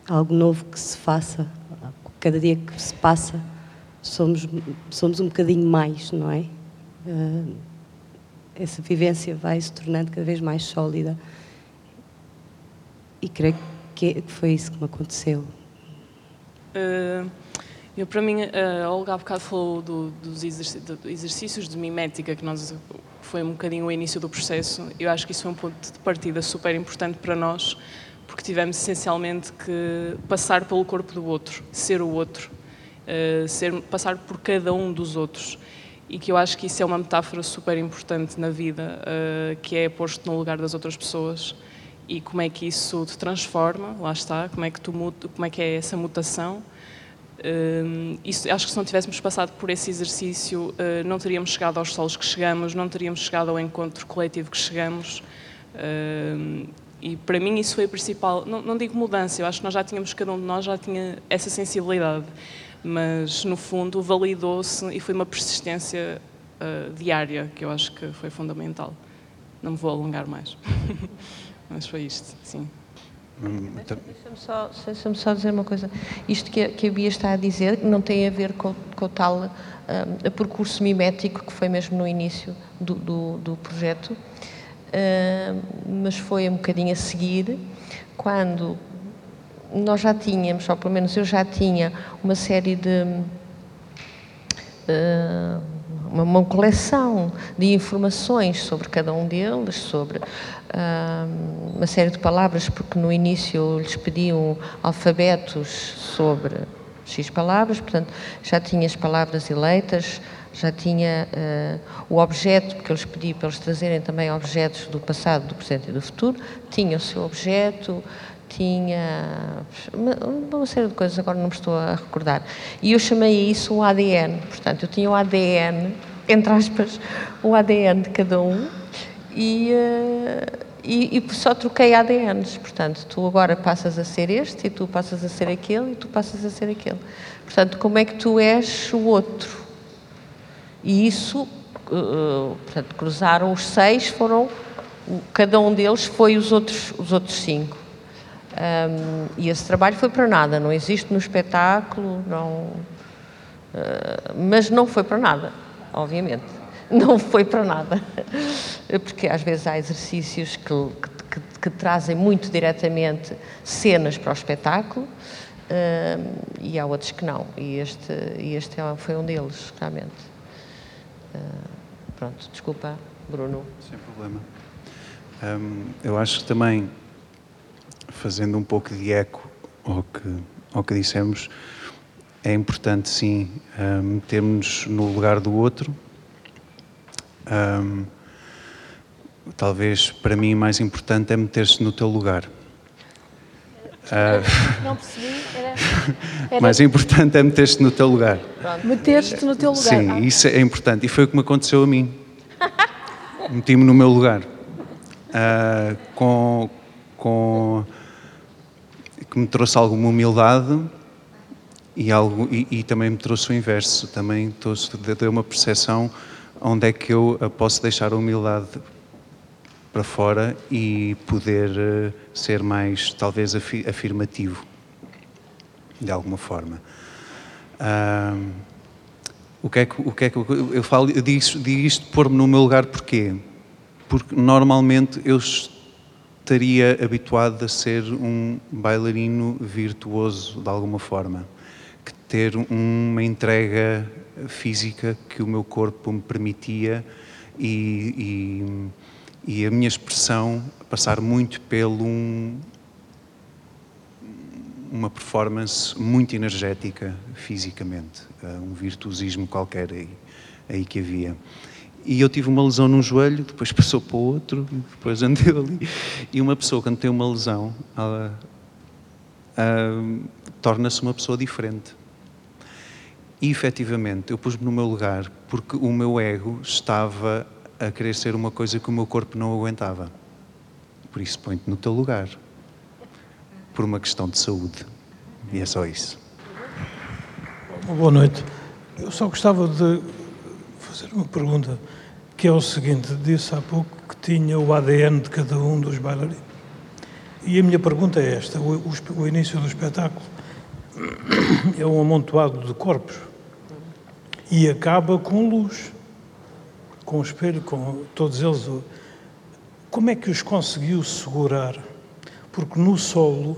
D: algo novo que se faça, cada dia que se passa, somos, somos um bocadinho mais, não é? Uh, essa vivência vai se tornando cada vez mais sólida. E creio que foi isso que me aconteceu.
F: Uh, Eu, para mim, a Olga há bocado falou do, dos exercícios de mimética, que nós, foi um bocadinho o início do processo. Eu acho que isso foi um ponto de partida super importante para nós, porque tivemos essencialmente que passar pelo corpo do outro, ser o outro, uh, ser, passar por cada um dos outros. E que eu acho que isso é uma metáfora super importante na vida, uh, que é posto no lugar das outras pessoas e como é que isso te transforma, lá está, como é que, tu, como é, que é essa mutação Uh, isso, acho que se não tivéssemos passado por esse exercício, uh, não teríamos chegado aos solos que chegamos, não teríamos chegado ao encontro coletivo que chegamos. E para mim isso foi a principal, não, não, digo mudança, eu acho que nós já tínhamos, cada um de nós já tinha essa sensibilidade, mas no fundo validou-se e foi uma persistência ah, diária que eu acho que foi fundamental. Não me vou alongar mais, mas foi isto, sim.
B: Hum, então- deixa-me só, deixa só dizer uma coisa. Isto que a, que a Bia está a dizer não tem a ver com, com o tal um, percurso mimético que foi mesmo no início do, do, do projeto, uh, mas foi um bocadinho a seguir, quando nós já tínhamos, ou pelo menos eu já tinha, uma série de. Uh, uma, uma coleção de informações sobre cada um deles, sobre uma série de palavras, porque no início lhes pediam alfabetos sobre X palavras, portanto já tinha as palavras eleitas, já tinha uh, o objeto, porque eu lhes pedi para eles trazerem também objetos do passado, do presente e do futuro, tinha o seu objeto, tinha uma, série de coisas, agora não me estou a recordar. E eu chamei isso o ADN, portanto eu tinha o ADN, entre aspas, o ADN de cada um, e, uh, e, e, só troquei ADNs. Portanto, tu agora passas a ser este, e tu passas a ser aquele, e tu passas a ser aquele. Portanto, como é que tu és o outro? E isso, uh, portanto, cruzaram os seis, foram, cada um deles foi os outros, os outros cinco. Um, e esse trabalho foi para nada, não existe no espetáculo, não, uh, mas não foi para nada, obviamente não foi para nada. Porque às vezes há exercícios que, que, que trazem muito diretamente cenas para o espetáculo uh, e há outros que não. E este, este é, foi um deles, realmente. Uh, pronto, desculpa, Bruno.
G: Sem problema. Um, eu acho que também, fazendo um pouco de eco ao que, ao que dissemos, é importante sim metermos no lugar do outro um, talvez para mim mais importante é meter-se no teu lugar.
A: Uh, não percebi. Era,
G: era... mais importante é meter-te no teu lugar.
A: Meter-te no teu lugar.
G: Sim, ah. isso é importante. E foi o que me aconteceu a mim. Meti-me no meu lugar. Uh, com, com que me trouxe alguma humildade e, algo, e, e também me trouxe o inverso. Também trouxe, deu uma percepção onde é que eu posso deixar a humildade para fora e poder eh, ser mais, talvez, afirmativo, de alguma forma. O que é que, o que, é que eu, falo, eu digo, digo isto pôr-me no meu lugar porquê? Porque normalmente eu estaria habituado a ser um bailarino virtuoso de alguma forma, que ter uma entrega física que o meu corpo me permitia e, e, e a minha expressão passar muito pelo um, uma performance muito energética fisicamente, eh, um virtuosismo qualquer aí, aí que havia. E eu tive uma lesão num joelho, depois passou para o outro, depois andei ali. E uma pessoa, quando tem uma lesão, torna-se uma pessoa diferente. E efetivamente eu pus-me no meu lugar porque o meu ego estava a querer ser uma coisa que o meu corpo não aguentava. Por isso põe-te no teu lugar. Por uma questão de saúde. E é só isso.
J: Boa noite. Eu só gostava de fazer uma pergunta, que é o seguinte: disse há pouco que tinha o ADN de cada um dos bailarinos. E a minha pergunta é esta: o, o, o início do espetáculo é um amontoado de corpos e acaba com luz, com espelho, com todos eles. Como é que os conseguiu segurar? Porque no solo,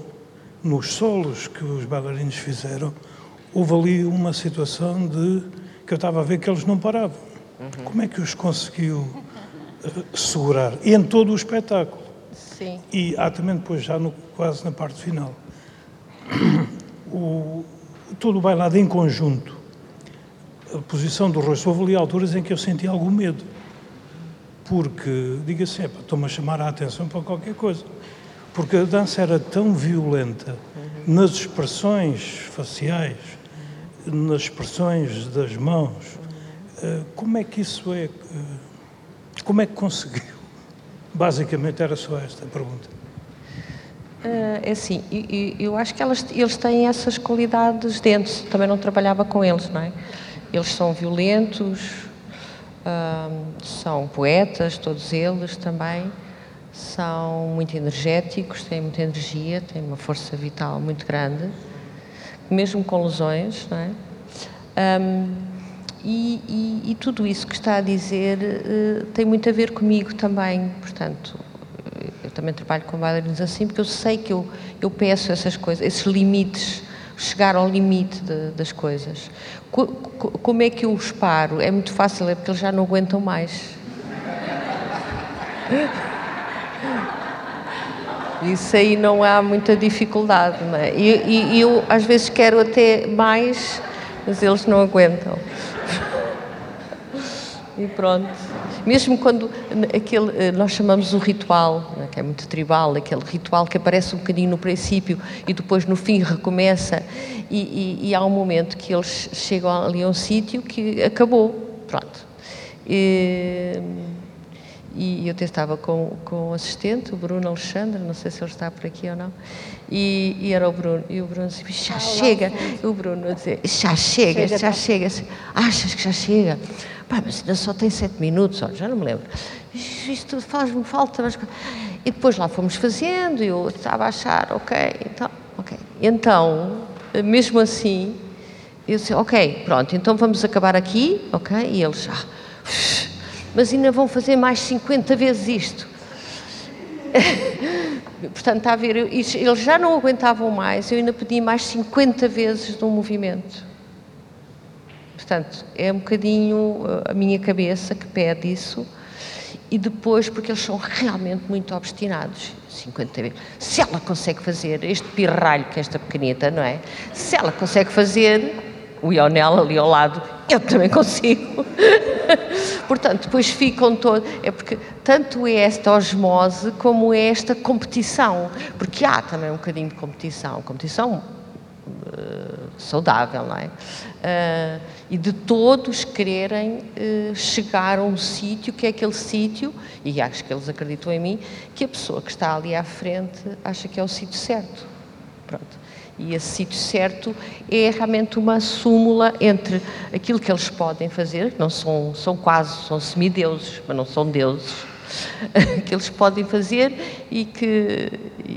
J: nos solos que os bailarinos fizeram, houve ali uma situação de que eu estava a ver que eles não paravam. Uhum. Como é que os conseguiu uh, segurar? E em todo o espetáculo.
B: Sim.
J: E há também depois, já no, quase na parte final, o, todo o bailado em conjunto, a posição do rosto, houve ali alturas em que eu senti algum medo. Porque, diga assim, estou-me a chamar a atenção para qualquer coisa. Porque a dança era tão violenta nas expressões faciais, nas expressões das mãos. Eh, como é que isso é? Eh, como é que conseguiu? Basicamente era só esta a pergunta.
B: Eh, é assim, eu acho que elas, eles têm essas qualidades dentro. Também não trabalhava com eles, não é? Eles são violentos, são poetas, todos eles também. São muito energéticos, têm muita energia, têm uma força vital muito grande, mesmo com lesões, não é? Um, e, e, e, tudo isso que está a dizer uh, tem muito a ver comigo também, portanto, eu também trabalho com bailarinos assim, porque eu sei que eu, eu peço essas coisas, esses limites, chegar ao limite de, das coisas. Co, co, como é que eu os paro? É muito fácil, é porque eles já não aguentam mais. Isso aí não há muita dificuldade, é? E, e eu às vezes quero até mais, mas eles não aguentam. E pronto. Mesmo quando aquele, eh, nós chamamos o ritual, é? que é muito tribal, aquele ritual que aparece um bocadinho no princípio e depois no fim recomeça, e, e, e há um momento que eles chegam ali a um sítio que acabou. Pronto. E, e eu até estava com, com o assistente, o Bruno Alexandre, não sei se ele está por aqui ou não, e, e era o Bruno, e o Bruno disse, já chega, o Bruno dizia, já chega, já chega, achas que já chega? Pá, mas ainda só tem sete minutos, olha, já não me lembro. Isto faz-me falta, mas... E depois lá fomos fazendo, e eu estava a achar, ok, então, ok. Então, mesmo assim, eu disse, ok, pronto, então vamos acabar aqui, ok? E eles, ah, mas ainda vão fazer mais 50 vezes isto. Portanto, a ver, eles já não aguentavam mais, eu ainda pedi mais 50 vezes no movimento. Portanto, é um bocadinho eh, a minha cabeça que pede isso. E depois, porque eles são realmente muito obstinados. 50 vezes. Se ela consegue fazer este pirralho que é esta pequenita, não é? Se ela consegue fazer, o Ionel ali ao lado, eu também consigo. Portanto, depois ficam todos. É porque tanto é esta osmose como é esta competição. Porque há também um bocadinho de competição. Competição uh, saudável, não é? Uh, e de todos quererem uh, chegar a um sítio que é aquele sítio, e acho que eles acreditam em mim, que a pessoa que está ali à frente acha que é o sítio certo. Pronto. E esse sítio certo é realmente uma súmula entre aquilo que eles podem fazer, que não são, são quase, são semideuses, mas não são deuses, que eles podem fazer e que,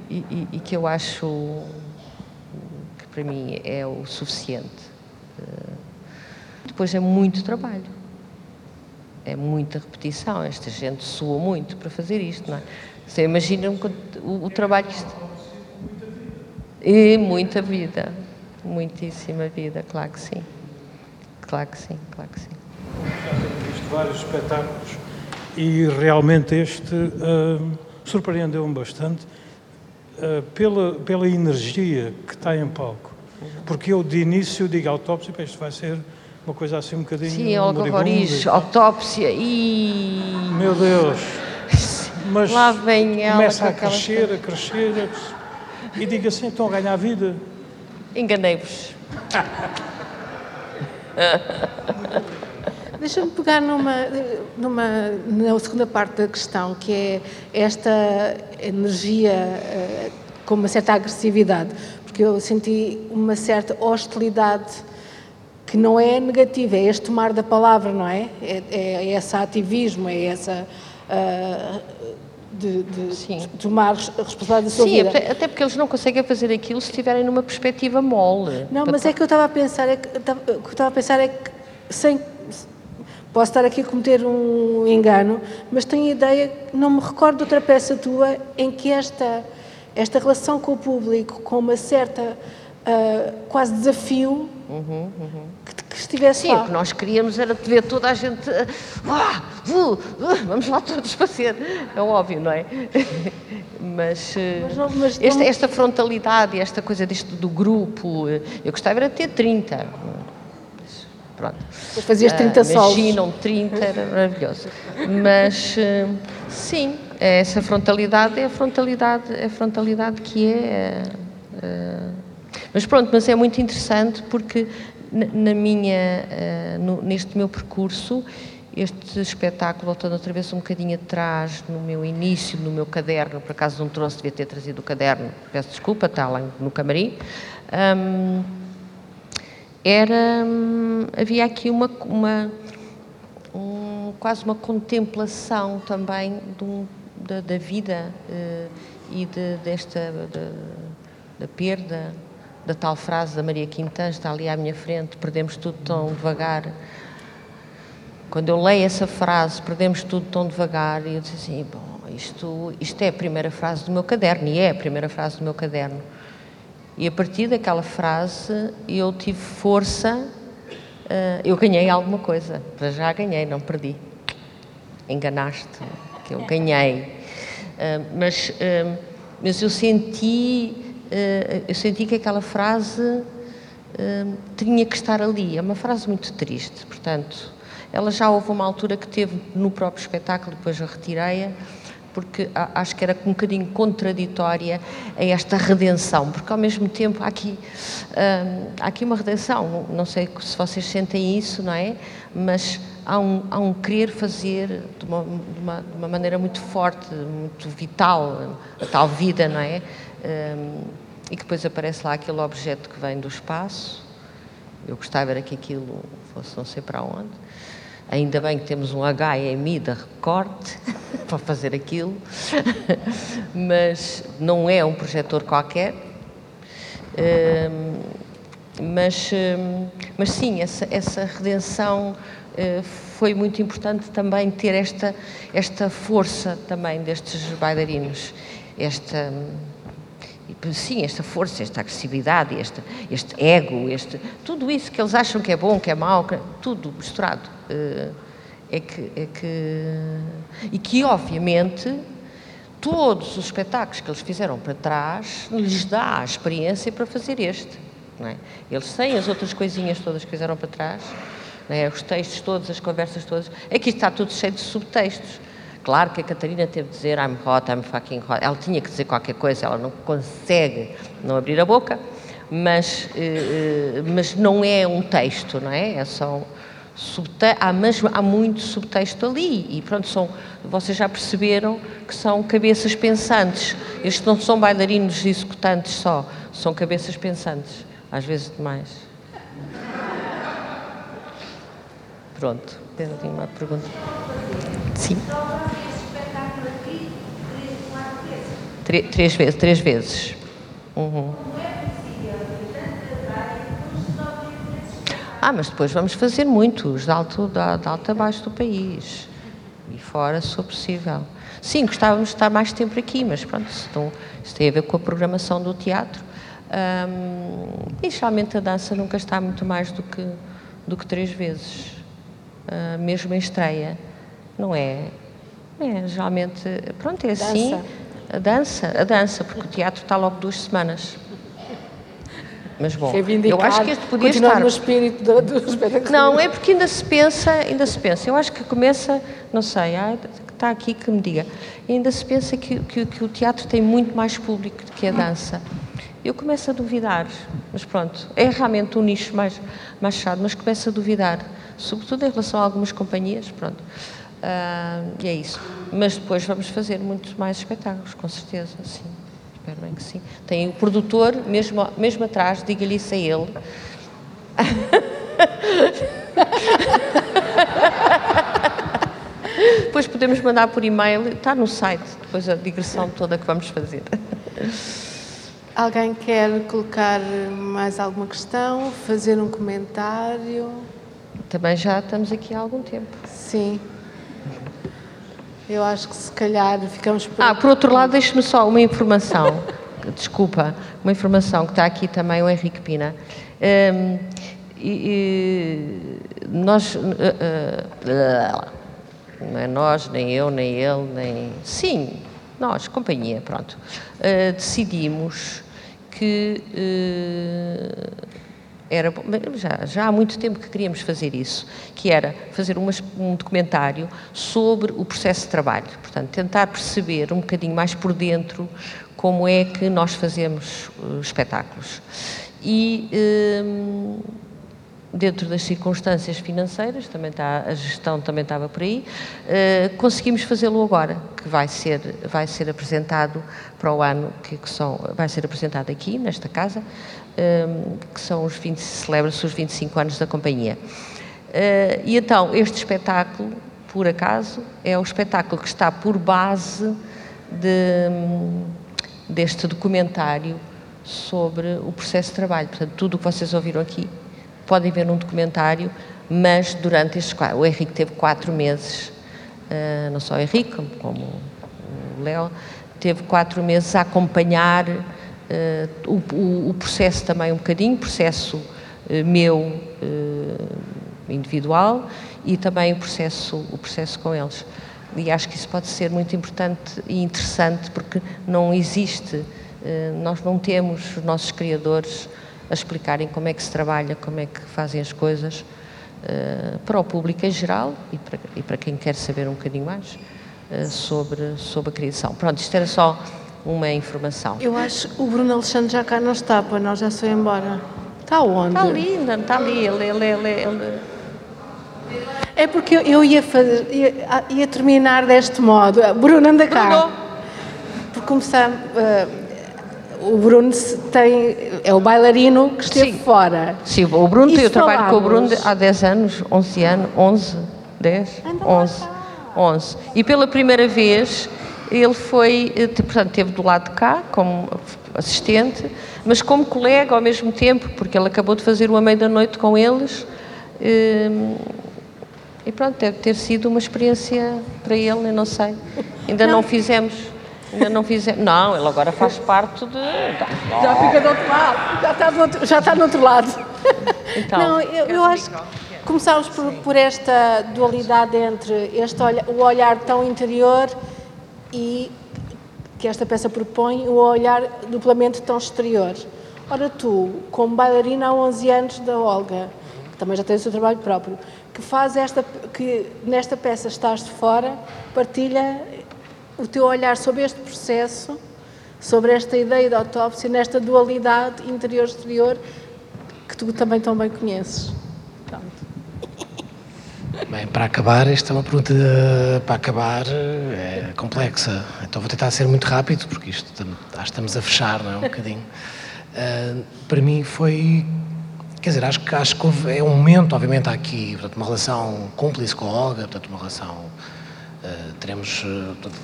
B: e, e, e que eu acho que para mim é o suficiente. Depois é muito trabalho. É muita repetição. Esta gente soa muito para fazer isto, não é? Você imagina o, o trabalho que isto e muita vida, muitíssima vida, claro que sim. Claro que sim, claro que sim.
J: Já tenho visto vários espetáculos e realmente este uh, surpreendeu-me bastante uh, pela, pela energia que está em palco. Porque eu de início digo autópsia, isto vai ser uma coisa assim um bocadinho.
B: Sim, algoritmo, autópsia e.
J: Meu Deus!
B: Mas Lá vem ela
J: começa a crescer, a crescer, a crescer e diga assim: estão a ganhar vida.
B: Enganei-vos.
A: Deixa-me pegar numa, numa, na segunda parte da questão, que é esta energia uh, com uma certa agressividade, porque eu senti uma certa hostilidade que não é negativa, é este tomar da palavra, não é? É, é, é esse ativismo, é essa. Uh, de, de tomar responsabilidade da sua
B: Sim,
A: vida.
B: Sim, até porque eles não conseguem fazer aquilo se estiverem numa perspectiva mole.
A: Não, mas é que eu estava a pensar, é que, o que eu estava a pensar é que sem posso estar aqui a cometer um engano, mas tenho a ideia, não me recordo de outra peça tua em que esta esta relação com o público, com uma certa uh, quase desafio uhum, uhum. Que, que, estivesse
B: Sim,
A: lá.
B: o que nós queríamos era ver toda a gente, ah, uh, uh, vamos lá todos fazer, é óbvio, não é? mas, eh, mas, não, mas esta, esta, frontalidade, esta coisa deste, do grupo, eu gostava era de ter 30. Pronto.
A: Depois fazias 30 uh, solos.
B: Imaginam 30, era maravilhoso. Mas, sim, essa frontalidade é a frontalidade, é a frontalidade que é... Uh, mas pronto, mas é muito interessante porque na minha, no, neste meu percurso, este espetáculo, voltando outra vez um bocadinho atrás, no meu início, no meu caderno, por acaso não trouxe, devia ter trazido o caderno, peço desculpa, está lá no camarim, um, era, um, havia aqui uma, uma um, quase uma contemplação também da, da, vida uh, e de, desta, de, da perda, da tal frase da Maria Quintana, está ali à minha frente, perdemos tudo tão devagar. Quando eu leio essa frase, perdemos tudo tão devagar, e eu disse assim, bom, isto, isto é a primeira frase do meu caderno, e é a primeira frase do meu caderno. E a partir daquela frase eu tive força, uh, eu ganhei alguma coisa, para já ganhei, não perdi. Enganaste, que eu ganhei. Uh, mas, uh, mas eu senti eh, eu senti que aquela frase eh, tinha que estar ali. É uma frase muito triste, portanto, ela já houve uma altura que teve no próprio espetáculo, depois eu retirei-a, porque acho que era um bocadinho contraditória a esta redenção, porque ao mesmo tempo há aqui, hum, há aqui uma redenção, não sei se vocês sentem isso, não é? Mas há um, há um querer fazer de uma, de, uma, de uma maneira muito forte, muito vital, a tal vida, não é? E que depois aparece lá aquele objeto que vem do espaço. Eu gostava era que aquilo fosse não sei para onde. Ainda bem que temos um HMI da recorte para fazer aquilo, mas não é um projetor qualquer. Um, mas, um, mas sim, essa, essa redenção uh, foi muito importante também ter esta, esta força também destes bailarinos, esta sim, esta força, esta agressividade, este, este ego, este, tudo isso que eles acham que é bom, que é mau, que, tudo misturado. Uh, é que, é que, e que, obviamente, todos os espetáculos que eles fizeram para trás lhes dá a experiência para fazer este. É? Eles têm as outras coisinhas todas que fizeram para trás, é? os textos todos, as conversas todas. Aqui está tudo cheio de subtextos. Claro que a Catarina teve de dizer I'm hot, I'm fucking hot. Ela tinha que dizer qualquer coisa, ela não consegue não abrir a boca, mas, eh, mas não é um texto, não é? É só há, mesmo, há muito subtexto ali e pronto, são, vocês já perceberam que são cabeças pensantes. Estes não são bailarinos executantes só, são cabeças pensantes, às vezes demais. Pronto, tem uma pergunta. Sim. Três, vezes, três vezes. Uhum. Ah, mas depois vamos fazer muitos, de alto, de, alto a baixo do país. E fora, se for possível. Sim, gostávamos de estar mais tempo aqui, mas pronto, não, isso tem a ver com a programação do teatro. Um, e geralmente a dança nunca está muito mais do que, do que três vezes, uh, mesmo em estreia não é? É, geralmente, pronto, é assim. A dança, a dança, porque o teatro está logo duas semanas. Mas bom, eu acho que este podia estar
A: no espírito do, do espetáculo.
B: Não, é porque ainda se pensa, ainda se pensa. Eu acho que começa, não sei, ah, está aqui que me diga. Ainda se pensa que, que, que o teatro tem muito mais público do que a dança. Eu começo a duvidar, mas pronto, é realmente um nicho mais, mais chato, mas começo a duvidar, sobretudo em relação a algumas companhias, pronto. Uh, e é isso. Mas depois vamos fazer muitos mais espetáculos, com certeza, sim. Espero bem que sim. Tem o produtor, mesmo, mesmo atrás, diga-lhe isso a ele. depois podemos mandar por e-mail, está no site, depois a digressão toda que vamos fazer.
A: Alguém quer colocar mais alguma questão, fazer um comentário?
B: Também já estamos aqui há algum tempo.
A: Sim. Eu acho que se calhar ficamos
B: por. Ah, por outro lado, deixe-me só uma informação. desculpa, uma informação que está aqui também, o Henrique Pina. Um, e, e, nós, uh, uh, não é nós, nem eu, nem ele, nem. Sim, nós, companhia, pronto. Uh, decidimos que era já, já há muito tempo que queríamos fazer isso, que era fazer uma, um documentário sobre o processo de trabalho, portanto tentar perceber um bocadinho mais por dentro como é que nós fazemos uh, espetáculos. E um, dentro das circunstâncias financeiras, também está, a gestão também estava por aí, uh, conseguimos fazê-lo agora, que vai ser, vai ser apresentado para o ano, que, que são, vai ser apresentado aqui, nesta casa, que são os 20, celebra-se os 25 anos da companhia. Uh, e então, este espetáculo, por acaso, é o espetáculo que está por base de deste documentário sobre o processo de trabalho. Portanto, tudo o que vocês ouviram aqui podem ver num documentário, mas durante estes quatro, o Henrique teve quatro meses, uh, não só o Henrique, como o Léo, teve quatro meses a acompanhar uh, o, o, processo também um bocadinho, processo uh, meu individual e também o processo, o processo com eles. E acho que isso pode ser muito importante e interessante porque não existe, nós não temos os nossos criadores a explicarem como é que se trabalha, como é que fazem as coisas para o público em geral e para, e para quem quer saber um bocadinho mais sobre, sobre a criação. Pronto, isto era só uma informação.
A: Eu acho que o Bruno Alexandre já cá não está, pois nós já foi embora. Está onde?
B: Está ali, está ali, ele, ele, ele, ele
A: é porque eu ia, fazer, ia, ia terminar deste modo. Bruno, anda cá. Bruno. Por começar, uh, o Bruno tem, é o bailarino que esteve
B: Sim.
A: fora.
B: Sim, o Bruno, eu trabalho com o Bruno há 10 anos, 11 anos, 11, 10, 11, 11. E pela primeira vez ele foi, eh, portanto, esteve do lado de cá como assistente, mas como colega ao mesmo tempo, porque ele acabou de fazer o A Meia da Noite com eles. Uh, e pronto, deve ter sido uma experiência para ele, eu não sei. Ainda não, não fizemos. Ainda não fizemos. Não, ele agora faz parte de.
A: Já fica do outro lado. Já está, do outro, já está no outro lado. Então, não, eu, eu acho que começámos por, por, esta dualidade entre este olha, o olhar tão interior e que esta peça propõe, o olhar duplamente tão exterior. Ora, tu, como bailarina há 11 anos da Olga, que também já tens o seu trabalho próprio, que faz esta, que nesta peça estás de fora, partilha o teu olhar sobre este processo, sobre esta ideia de autópsia, nesta dualidade interior-exterior que tu também tão bem conheces.
K: Bem, para acabar, esta é uma pergunta para acabar é complexa. Então vou tentar ser muito rápido, porque isto acho que estamos a fechar, não é? Um bocadinho. Uh, para mim foi Quer dizer, acho, acho que houve, é um momento, obviamente, há aqui portanto, uma relação cúmplice com a Olga, portanto, uma relação. Uh, teremos portanto,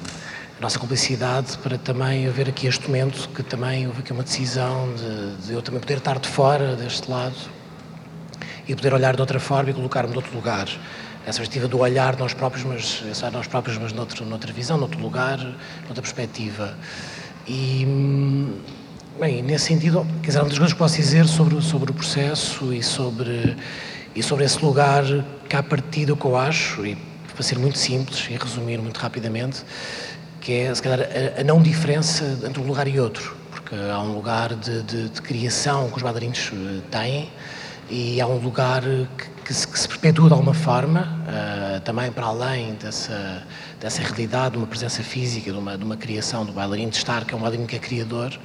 K: a nossa cumplicidade para também haver aqui este momento que também houve aqui uma decisão de, de, eu também poder estar de fora deste lado e poder olhar de outra forma e colocar-me de outro lugar. Essa perspectiva do olhar nós próprios, mas essa nós próprios, mas noutro, noutra visão, noutro lugar, noutra perspectiva. E. Hum, Bem, nesse sentido, quer dizer, uma das coisas que posso dizer sobre, sobre o processo e sobre, e sobre esse lugar que, à partida, que eu acho, e para ser muito simples e resumir muito rapidamente, que é, se calhar, a, a não diferença entre um lugar e outro. Porque há um lugar de, de, de criação que os bailarinos eh, têm e há um lugar que, que, se, que se, perpetua de alguma forma, uh, também para além dessa, dessa realidade, de uma presença física, de uma, de uma criação do bailarino de estar, que é um bailarino que é criador,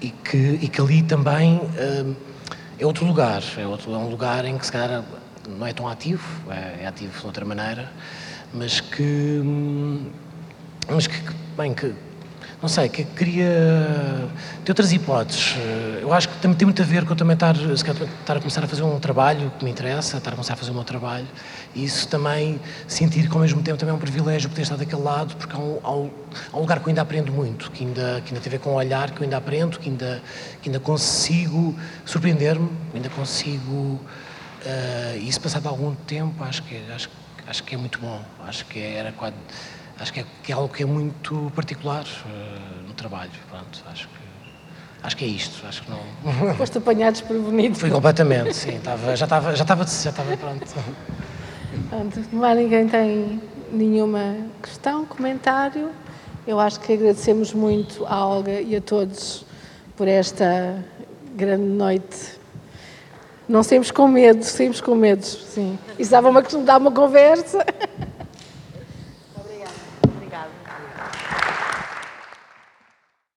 K: e que, e que ali também uh, é outro lugar, é, outro, é um lugar em que se calhar não é tão ativo, é, é ativo de outra maneira, mas que, hum, mas que, bem, que não sei, que queria ter outras hipóteses. Eu acho que também tem muito a ver com eu também estar, estar a começar a fazer um trabalho que me interessa, estar a começar a fazer o meu trabalho, e isso também sentir que ao mesmo tempo também é um privilégio poder estar daquele lado, porque há um, há um, lugar que eu ainda aprendo muito, que ainda, que ainda tem a ver com o olhar, que eu ainda aprendo, que ainda, que ainda consigo surpreender-me, ainda consigo. Uh, isso passado algum tempo, acho que, acho, acho que é muito bom. Acho que era quase acho que é, que é, algo que é muito particular uh, no trabalho. Pronto, acho que Acho que é isto, acho que não.
A: Foste apanhados por bonito.
K: Fui completamente, sim, estava, já estava, já estava, já estava pronto.
A: Pronto, mais ninguém tem nenhuma questão, comentário. Eu acho que agradecemos muito à Olga e a todos por esta grande noite. Não saímos com medo, saímos com medo, sim. E estava-me a dar uma conversa.